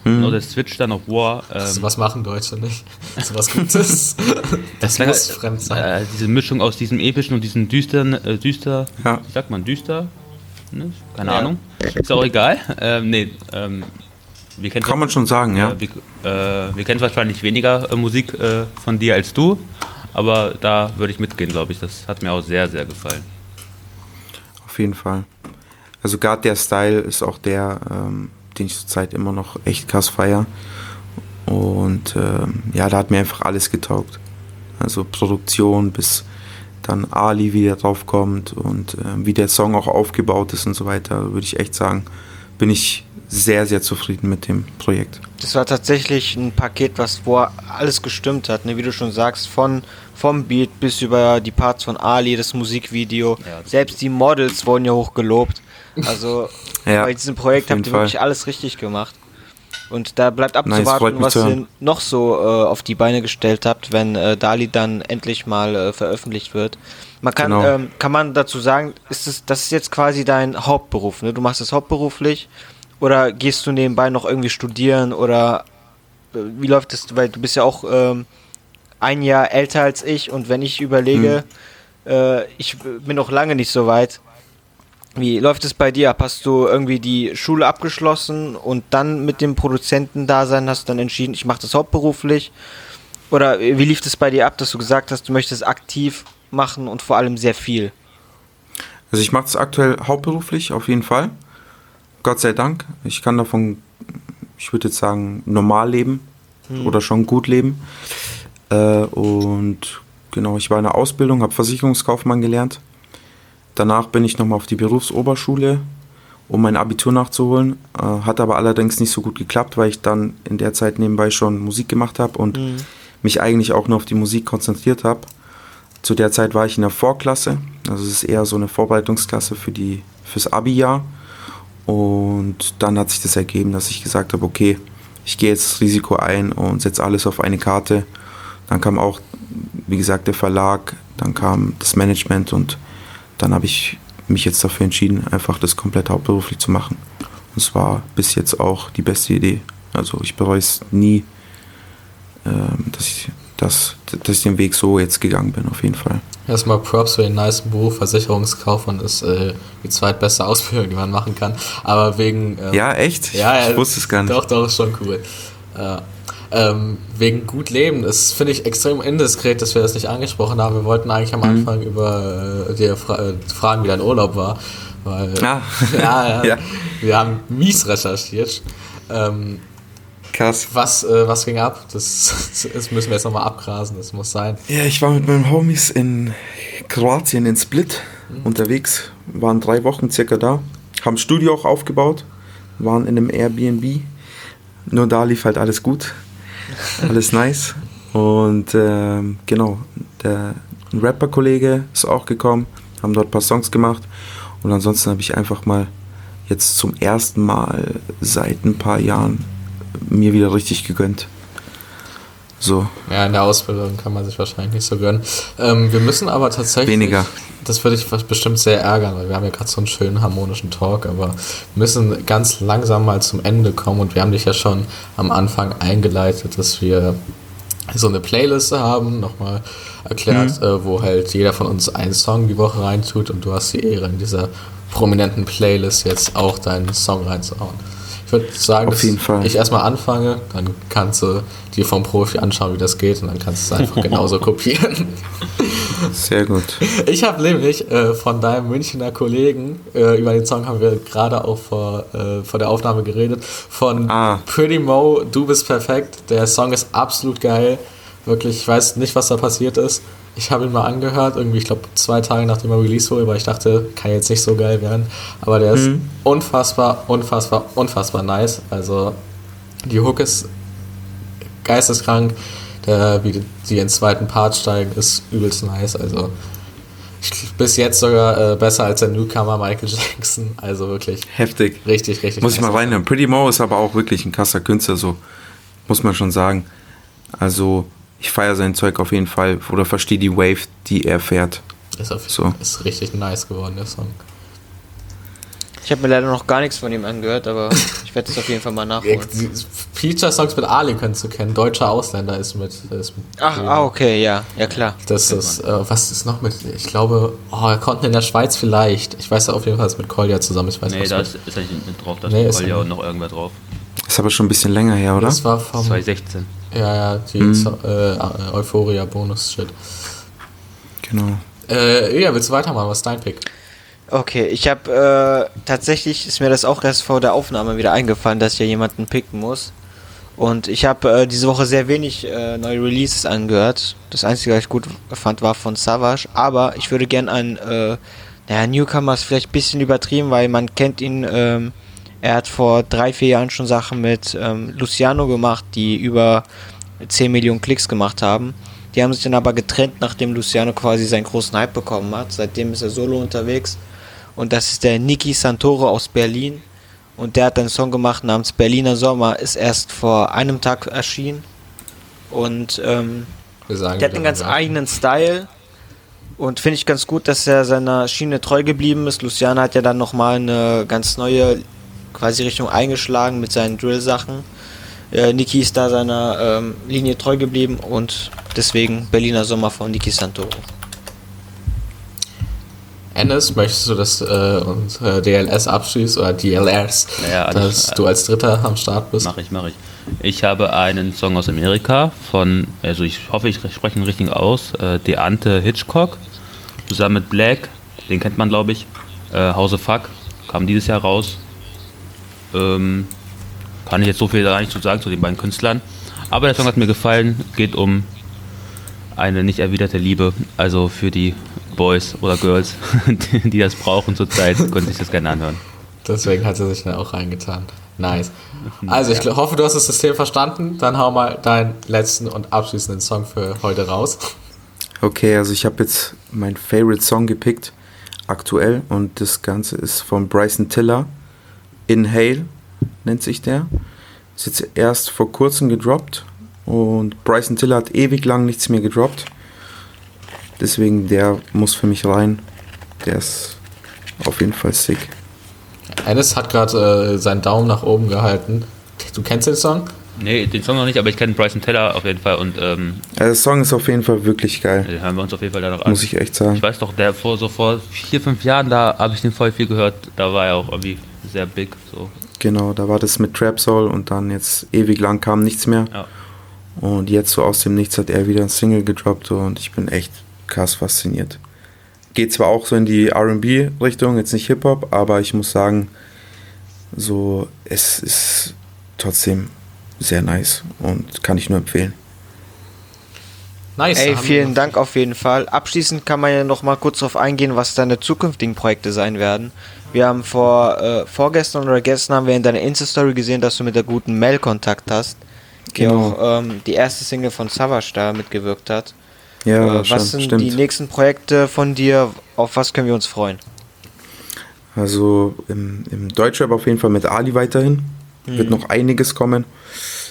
Mhm. Genau, der Switch dann auf War. Ähm, so was machen Deutsche nicht. So was Gutes. das, das muss halt, fremd sein. Äh, diese Mischung aus diesem epischen und diesem düsteren, äh, düster, ja. wie sagt man, düster? Ne? Keine ja. Ahnung. Ist auch egal. Ähm, nee, ähm, wir kennen Kann man schon sagen, ja. Äh, wir, äh, wir kennen wahrscheinlich weniger äh, Musik äh, von dir als du, aber da würde ich mitgehen, glaube ich. Das hat mir auch sehr, sehr gefallen. Auf jeden Fall. Also gerade der Style ist auch der, ähm, den ich zurzeit immer noch echt krass feier. Und ähm, ja, da hat mir einfach alles getaugt. Also Produktion bis dann Ali, wie er drauf kommt und äh, wie der Song auch aufgebaut ist und so weiter, würde ich echt sagen, bin ich sehr, sehr zufrieden mit dem Projekt. Das war tatsächlich ein Paket, was wo alles gestimmt hat, ne? wie du schon sagst, von vom Beat bis über die Parts von Ali, das Musikvideo, ja, das selbst die Models wurden ja hochgelobt. Also ja, bei diesem Projekt habt ihr Fall. wirklich alles richtig gemacht. Und da bleibt abzuwarten, nice, was ihr noch so äh, auf die Beine gestellt habt, wenn äh, Dali dann endlich mal äh, veröffentlicht wird. Man kann, genau. ähm, kann man dazu sagen, ist es, das ist jetzt quasi dein Hauptberuf, ne? Du machst es hauptberuflich oder gehst du nebenbei noch irgendwie studieren oder äh, wie läuft das? Weil du bist ja auch ähm, ein Jahr älter als ich und wenn ich überlege, hm. ich bin noch lange nicht so weit, wie läuft es bei dir ab? Hast du irgendwie die Schule abgeschlossen und dann mit dem Produzenten da sein hast dann entschieden, ich mache das hauptberuflich? Oder wie lief es bei dir ab, dass du gesagt hast, du möchtest aktiv machen und vor allem sehr viel? Also ich mache es aktuell hauptberuflich, auf jeden Fall. Gott sei Dank. Ich kann davon, ich würde jetzt sagen, normal leben hm. oder schon gut leben. Äh, und genau, ich war in der Ausbildung, habe Versicherungskaufmann gelernt Danach bin ich nochmal auf die Berufsoberschule, um mein Abitur nachzuholen. Äh, hat aber allerdings nicht so gut geklappt, weil ich dann in der Zeit nebenbei schon Musik gemacht habe und mhm. mich eigentlich auch nur auf die Musik konzentriert habe. Zu der Zeit war ich in der Vorklasse, also es ist eher so eine Vorbereitungsklasse für die, fürs Abi-Jahr. Und dann hat sich das ergeben, dass ich gesagt habe, okay, ich gehe jetzt das Risiko ein und setze alles auf eine Karte. Dann kam auch, wie gesagt, der Verlag, dann kam das Management und dann habe ich mich jetzt dafür entschieden, einfach das komplett hauptberuflich zu machen. Und es war bis jetzt auch die beste Idee. Also ich bereue es nie, ähm, dass, ich, dass, dass ich den Weg so jetzt gegangen bin, auf jeden Fall. Erstmal Props für den nice Beruf. Versicherungskaufmann ist äh, die zweitbeste Ausbildung, die man machen kann. Aber wegen. Ähm, ja, echt? Ja, ich, ich wusste es gar nicht. Doch, doch, ist schon cool. Äh, ähm, wegen gut leben. Das finde ich extrem indiskret, dass wir das nicht angesprochen haben. Wir wollten eigentlich am mhm. Anfang über äh, dir fra äh, fragen, wie dein Urlaub war. Weil, ah. ja, ja, ja, wir haben mies recherchiert. Ähm, Krass. Was, äh, was ging ab? Das, das müssen wir jetzt nochmal abgrasen, das muss sein. Ja, ich war mit meinen Homies in Kroatien, in Split, mhm. unterwegs. Waren drei Wochen circa da. Haben Studio auch aufgebaut. Waren in einem Airbnb. Nur da lief halt alles gut alles nice. Und ähm, genau, der ein Rapper-Kollege ist auch gekommen, haben dort ein paar Songs gemacht. Und ansonsten habe ich einfach mal jetzt zum ersten Mal seit ein paar Jahren mir wieder richtig gegönnt. So. Ja, in der Ausbildung kann man sich wahrscheinlich nicht so gönnen. Ähm, wir müssen aber tatsächlich. Weniger. Das würde ich bestimmt sehr ärgern, weil wir haben ja gerade so einen schönen harmonischen Talk, aber wir müssen ganz langsam mal zum Ende kommen und wir haben dich ja schon am Anfang eingeleitet, dass wir so eine Playliste haben, nochmal erklärt, mhm. äh, wo halt jeder von uns einen Song die Woche reintut und du hast die Ehre in dieser prominenten Playlist jetzt auch deinen Song reinzuhauen. Ich würde sagen, Auf Fall. ich erstmal anfange, dann kannst du dir vom Profi anschauen, wie das geht und dann kannst du es einfach genauso kopieren. Sehr gut. Ich habe nämlich äh, von deinem Münchner Kollegen, äh, über den Song haben wir gerade auch vor, äh, vor der Aufnahme geredet, von ah. Pretty Mo, Du bist perfekt. Der Song ist absolut geil. Wirklich, ich weiß nicht, was da passiert ist. Ich habe ihn mal angehört, irgendwie, ich glaube, zwei Tage nachdem er released wurde, weil ich dachte, kann jetzt nicht so geil werden. Aber der ist mhm. unfassbar, unfassbar, unfassbar nice. Also, die Hook ist geisteskrank. Der, wie die in den zweiten Part steigen, ist übelst nice. Also, bis jetzt sogar äh, besser als der Newcomer Michael Jackson. Also wirklich. Heftig. Richtig, richtig. Muss ich mal reinhören. Pretty Mo ist aber auch wirklich ein krasser Künstler, so. Muss man schon sagen. Also, ich feiere sein Zeug auf jeden Fall oder verstehe die Wave, die er fährt. Ist, auf, so. ist richtig nice geworden, der Song. Ich habe mir leider noch gar nichts von ihm angehört, aber ich werde es auf jeden Fall mal nachholen. Feature-Songs mit Ali könntest du kennen. Deutscher Ausländer ist mit. Ist mit Ach, ah, okay, ja, ja klar. Das ist, äh, was ist noch mit, ich glaube, oh, er konnte in der Schweiz vielleicht. Ich weiß auf jeden Fall, ist mit Kolja zusammen. Ich weiß nee, da ist, ist er nicht mit drauf, da nee, ist Kolja und noch irgendwer drauf. Ist aber schon ein bisschen länger her, oder? Das war vom. 2016. Ja, ja, die mhm. äh, Euphoria-Bonus-Shit. Genau. Äh, ja, willst du weitermachen? Was ist dein Pick? Okay, ich habe äh, tatsächlich ist mir das auch erst vor der Aufnahme wieder eingefallen, dass ich ja jemanden picken muss. Und ich habe äh, diese Woche sehr wenig äh, neue Releases angehört. Das einzige, was ich gut fand, war von Savage. Aber ich würde gern einen, äh, naja, Newcomer ist vielleicht ein bisschen übertrieben, weil man kennt ihn. Ähm, er hat vor drei, vier Jahren schon Sachen mit ähm, Luciano gemacht, die über 10 Millionen Klicks gemacht haben. Die haben sich dann aber getrennt, nachdem Luciano quasi seinen großen Hype bekommen hat. Seitdem ist er solo unterwegs. Und das ist der Niki Santoro aus Berlin. Und der hat einen Song gemacht namens Berliner Sommer, ist erst vor einem Tag erschienen. Und ähm, der hat einen ganz eigenen Style. Und finde ich ganz gut, dass er seiner Schiene treu geblieben ist. Luciano hat ja dann nochmal eine ganz neue quasi Richtung eingeschlagen mit seinen Drill-Sachen. Äh, Niki ist da seiner ähm, Linie treu geblieben und deswegen Berliner Sommer von Niki Santoro. Ennis, möchtest du, dass äh, unsere DLS abschließt oder DLRs, naja, dass ich, du als Dritter am Start bist? Mach ich, mach ich. Ich habe einen Song aus Amerika von, also ich hoffe, ich spreche ihn richtig aus, äh, Deante Hitchcock, zusammen mit Black, den kennt man glaube ich, äh, House of Fuck, kam dieses Jahr raus. Ähm, kann ich jetzt so viel da nicht zu sagen zu den beiden Künstlern. Aber der Song hat mir gefallen, geht um eine nicht erwiderte Liebe, also für die Boys oder Girls, die das brauchen zurzeit, können sich das gerne anhören. Deswegen hat sie sich dann auch reingetan. Nice. Also ich ja. hoffe, du hast das System verstanden. Dann hau mal deinen letzten und abschließenden Song für heute raus. Okay, also ich habe jetzt meinen Favorite Song gepickt, aktuell. Und das Ganze ist von Bryson Tiller. Inhale nennt sich der. Ist jetzt erst vor kurzem gedroppt. Und Bryson Tiller hat ewig lang nichts mehr gedroppt. Deswegen, der muss für mich rein. Der ist auf jeden Fall sick. Alice hat gerade äh, seinen Daumen nach oben gehalten. Du kennst den Song? Nee, den Song noch nicht, aber ich kenne Bryson Teller auf jeden Fall. Und, ähm, der Song ist auf jeden Fall wirklich geil. Den hören wir uns auf jeden Fall da noch an. Muss ich echt sagen. Ich weiß doch, der vor so vor vier, fünf Jahren, da habe ich den voll viel gehört. Da war er auch irgendwie sehr big. So. Genau, da war das mit Trap Soul und dann jetzt ewig lang kam nichts mehr. Ja. Und jetzt so aus dem Nichts hat er wieder ein Single gedroppt und ich bin echt krass fasziniert. Geht zwar auch so in die RB-Richtung, jetzt nicht Hip-Hop, aber ich muss sagen, so, es ist trotzdem sehr nice und kann ich nur empfehlen. Nice. Ey, vielen Dank auf jeden Fall. Abschließend kann man ja noch mal kurz darauf eingehen, was deine zukünftigen Projekte sein werden. Wir haben vor äh, vorgestern oder gestern haben wir in deiner Insta-Story gesehen, dass du mit der guten Mel Kontakt hast, die genau. auch ähm, die erste Single von Savage da mitgewirkt hat. Ja, äh, was sind stimmt. die nächsten Projekte von dir? Auf was können wir uns freuen? Also im, im Deutschrap auf jeden Fall mit Ali weiterhin. Mhm. Wird noch einiges kommen.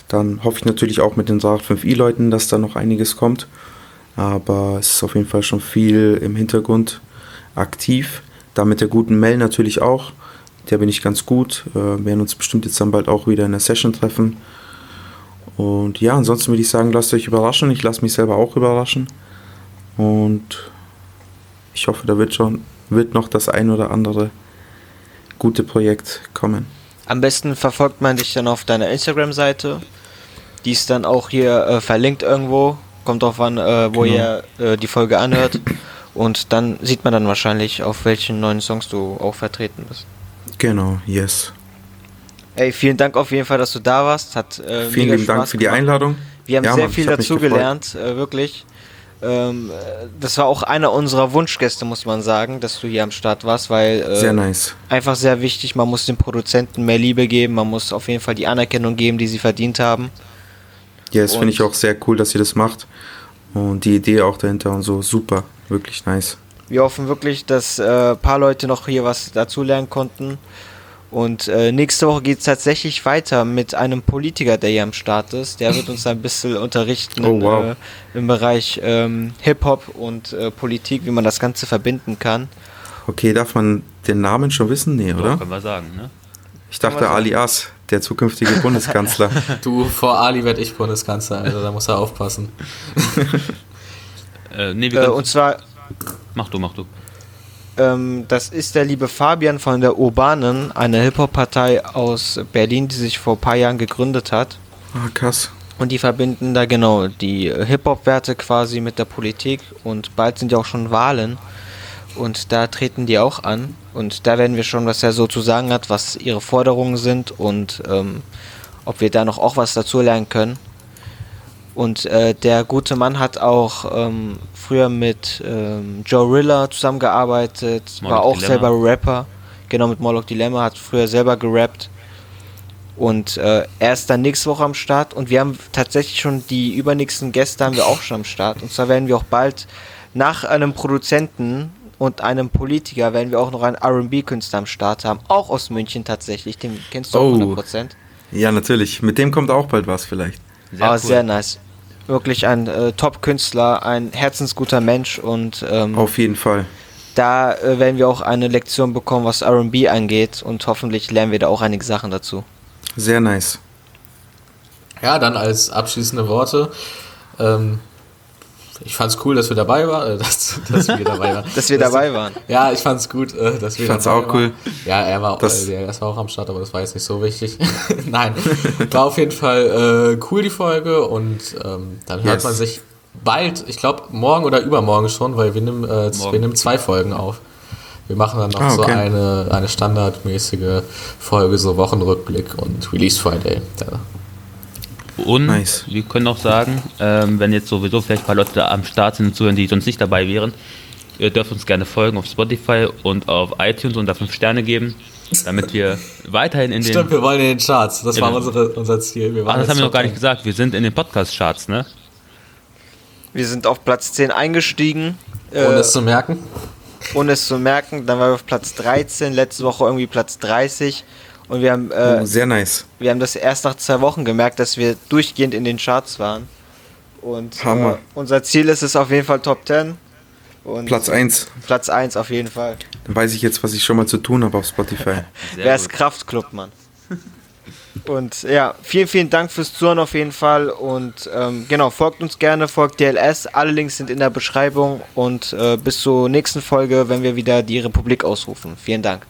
Dann hoffe ich natürlich auch mit den 385i-Leuten, dass da noch einiges kommt. Aber es ist auf jeden Fall schon viel im Hintergrund aktiv. Da mit der guten Mel natürlich auch. Der bin ich ganz gut. Wir werden uns bestimmt jetzt dann bald auch wieder in der Session treffen. Und ja, ansonsten würde ich sagen, lasst euch überraschen. Ich lasse mich selber auch überraschen. Und ich hoffe, da wird schon wird noch das ein oder andere gute Projekt kommen. Am besten verfolgt man dich dann auf deiner Instagram-Seite. Die ist dann auch hier äh, verlinkt irgendwo. Kommt drauf an, äh, wo genau. ihr äh, die Folge anhört. Und dann sieht man dann wahrscheinlich, auf welchen neuen Songs du auch vertreten bist. Genau, yes. Ey, vielen Dank auf jeden Fall, dass du da warst. Hat, äh, vielen lieben Dank für die Einladung. Wir haben ja, sehr Mann, viel dazu gelernt, äh, wirklich. Ähm, das war auch einer unserer Wunschgäste, muss man sagen, dass du hier am Start warst, weil äh, sehr nice. einfach sehr wichtig, man muss den Produzenten mehr Liebe geben, man muss auf jeden Fall die Anerkennung geben, die sie verdient haben. Ja, das finde ich auch sehr cool, dass ihr das macht. Und die Idee auch dahinter und so, super, wirklich nice. Wir hoffen wirklich, dass ein äh, paar Leute noch hier was dazulernen konnten. Und äh, nächste Woche geht es tatsächlich weiter mit einem Politiker, der hier am Start ist. Der wird uns ein bisschen unterrichten oh, wow. äh, im Bereich ähm, Hip-Hop und äh, Politik, wie man das Ganze verbinden kann. Okay, darf man den Namen schon wissen? Nee, oder? Ja, können wir sagen, ne? Ich dachte Ali As, der zukünftige Bundeskanzler. du, vor Ali werde ich Bundeskanzler, also da muss er aufpassen. äh, nee, äh, und zwar. Mach du, mach du. Ähm, das ist der liebe Fabian von der Urbanen, eine Hip-Hop-Partei aus Berlin, die sich vor ein paar Jahren gegründet hat. Ah, krass. Und die verbinden da genau die Hip-Hop-Werte quasi mit der Politik und bald sind ja auch schon Wahlen. Und da treten die auch an. Und da werden wir schon, was er so zu sagen hat, was ihre Forderungen sind und ähm, ob wir da noch auch was dazu lernen können. Und äh, der gute Mann hat auch ähm, früher mit ähm, Joe Rilla zusammengearbeitet, Moloch war auch Dilemma. selber Rapper. Genau, mit Moloch Dilemma, hat früher selber gerappt. Und äh, er ist dann nächste Woche am Start und wir haben tatsächlich schon die übernächsten Gäste haben wir auch schon am Start. Und zwar werden wir auch bald nach einem Produzenten und einem Politiker werden wir auch noch einen R&B-Künstler am Start haben. Auch aus München tatsächlich, den kennst du auch oh. 100%. Ja, natürlich. Mit dem kommt auch bald was vielleicht. Sehr, oh, cool. sehr nice wirklich ein äh, Top-Künstler, ein herzensguter Mensch und ähm, auf jeden Fall. Da äh, werden wir auch eine Lektion bekommen, was RB angeht und hoffentlich lernen wir da auch einige Sachen dazu. Sehr nice. Ja, dann als abschließende Worte. Ähm, ich fand's cool, dass wir dabei waren, äh, dass, dass wir dabei waren. dass wir dabei waren. Ja, ich fand's gut, äh, dass wir ich fand's auch cool. Ja, er war, das, äh, er war auch am Start, aber das war jetzt nicht so wichtig. Nein, war auf jeden Fall äh, cool die Folge und ähm, dann hört yes. man sich bald, ich glaube morgen oder übermorgen schon, weil wir nehmen, äh, wir nehmen zwei Folgen auf. Wir machen dann noch ah, okay. so eine, eine standardmäßige Folge, so Wochenrückblick und Release Friday. Da und nice. wir können auch sagen, ähm, wenn jetzt sowieso vielleicht ein paar Leute da am Start sind und zuhören, die sonst nicht dabei wären, ihr dürft uns gerne folgen auf Spotify und auf iTunes und da fünf Sterne geben, damit wir weiterhin in den. Stimmt, wir wollen in den Charts. Das war unsere, unser Ziel. Wir Ach, das haben wir noch gar nicht gesagt. Wir sind in den Podcast-Charts, ne? Wir sind auf Platz 10 eingestiegen. Ohne äh, es zu merken. Ohne es zu merken. Dann waren wir auf Platz 13, letzte Woche irgendwie Platz 30. Und wir haben, äh, oh, sehr nice. Wir haben das erst nach zwei Wochen gemerkt, dass wir durchgehend in den Charts waren. Und Hammer. Äh, unser Ziel ist es auf jeden Fall Top 10. Und Platz 1. Platz 1 auf jeden Fall. Dann weiß ich jetzt, was ich schon mal zu tun habe auf Spotify. Wer ist Kraftclub, Mann? Und ja, vielen, vielen Dank fürs Zuhören auf jeden Fall. Und ähm, genau, folgt uns gerne, folgt DLS. Alle Links sind in der Beschreibung. Und äh, bis zur nächsten Folge, wenn wir wieder die Republik ausrufen. Vielen Dank.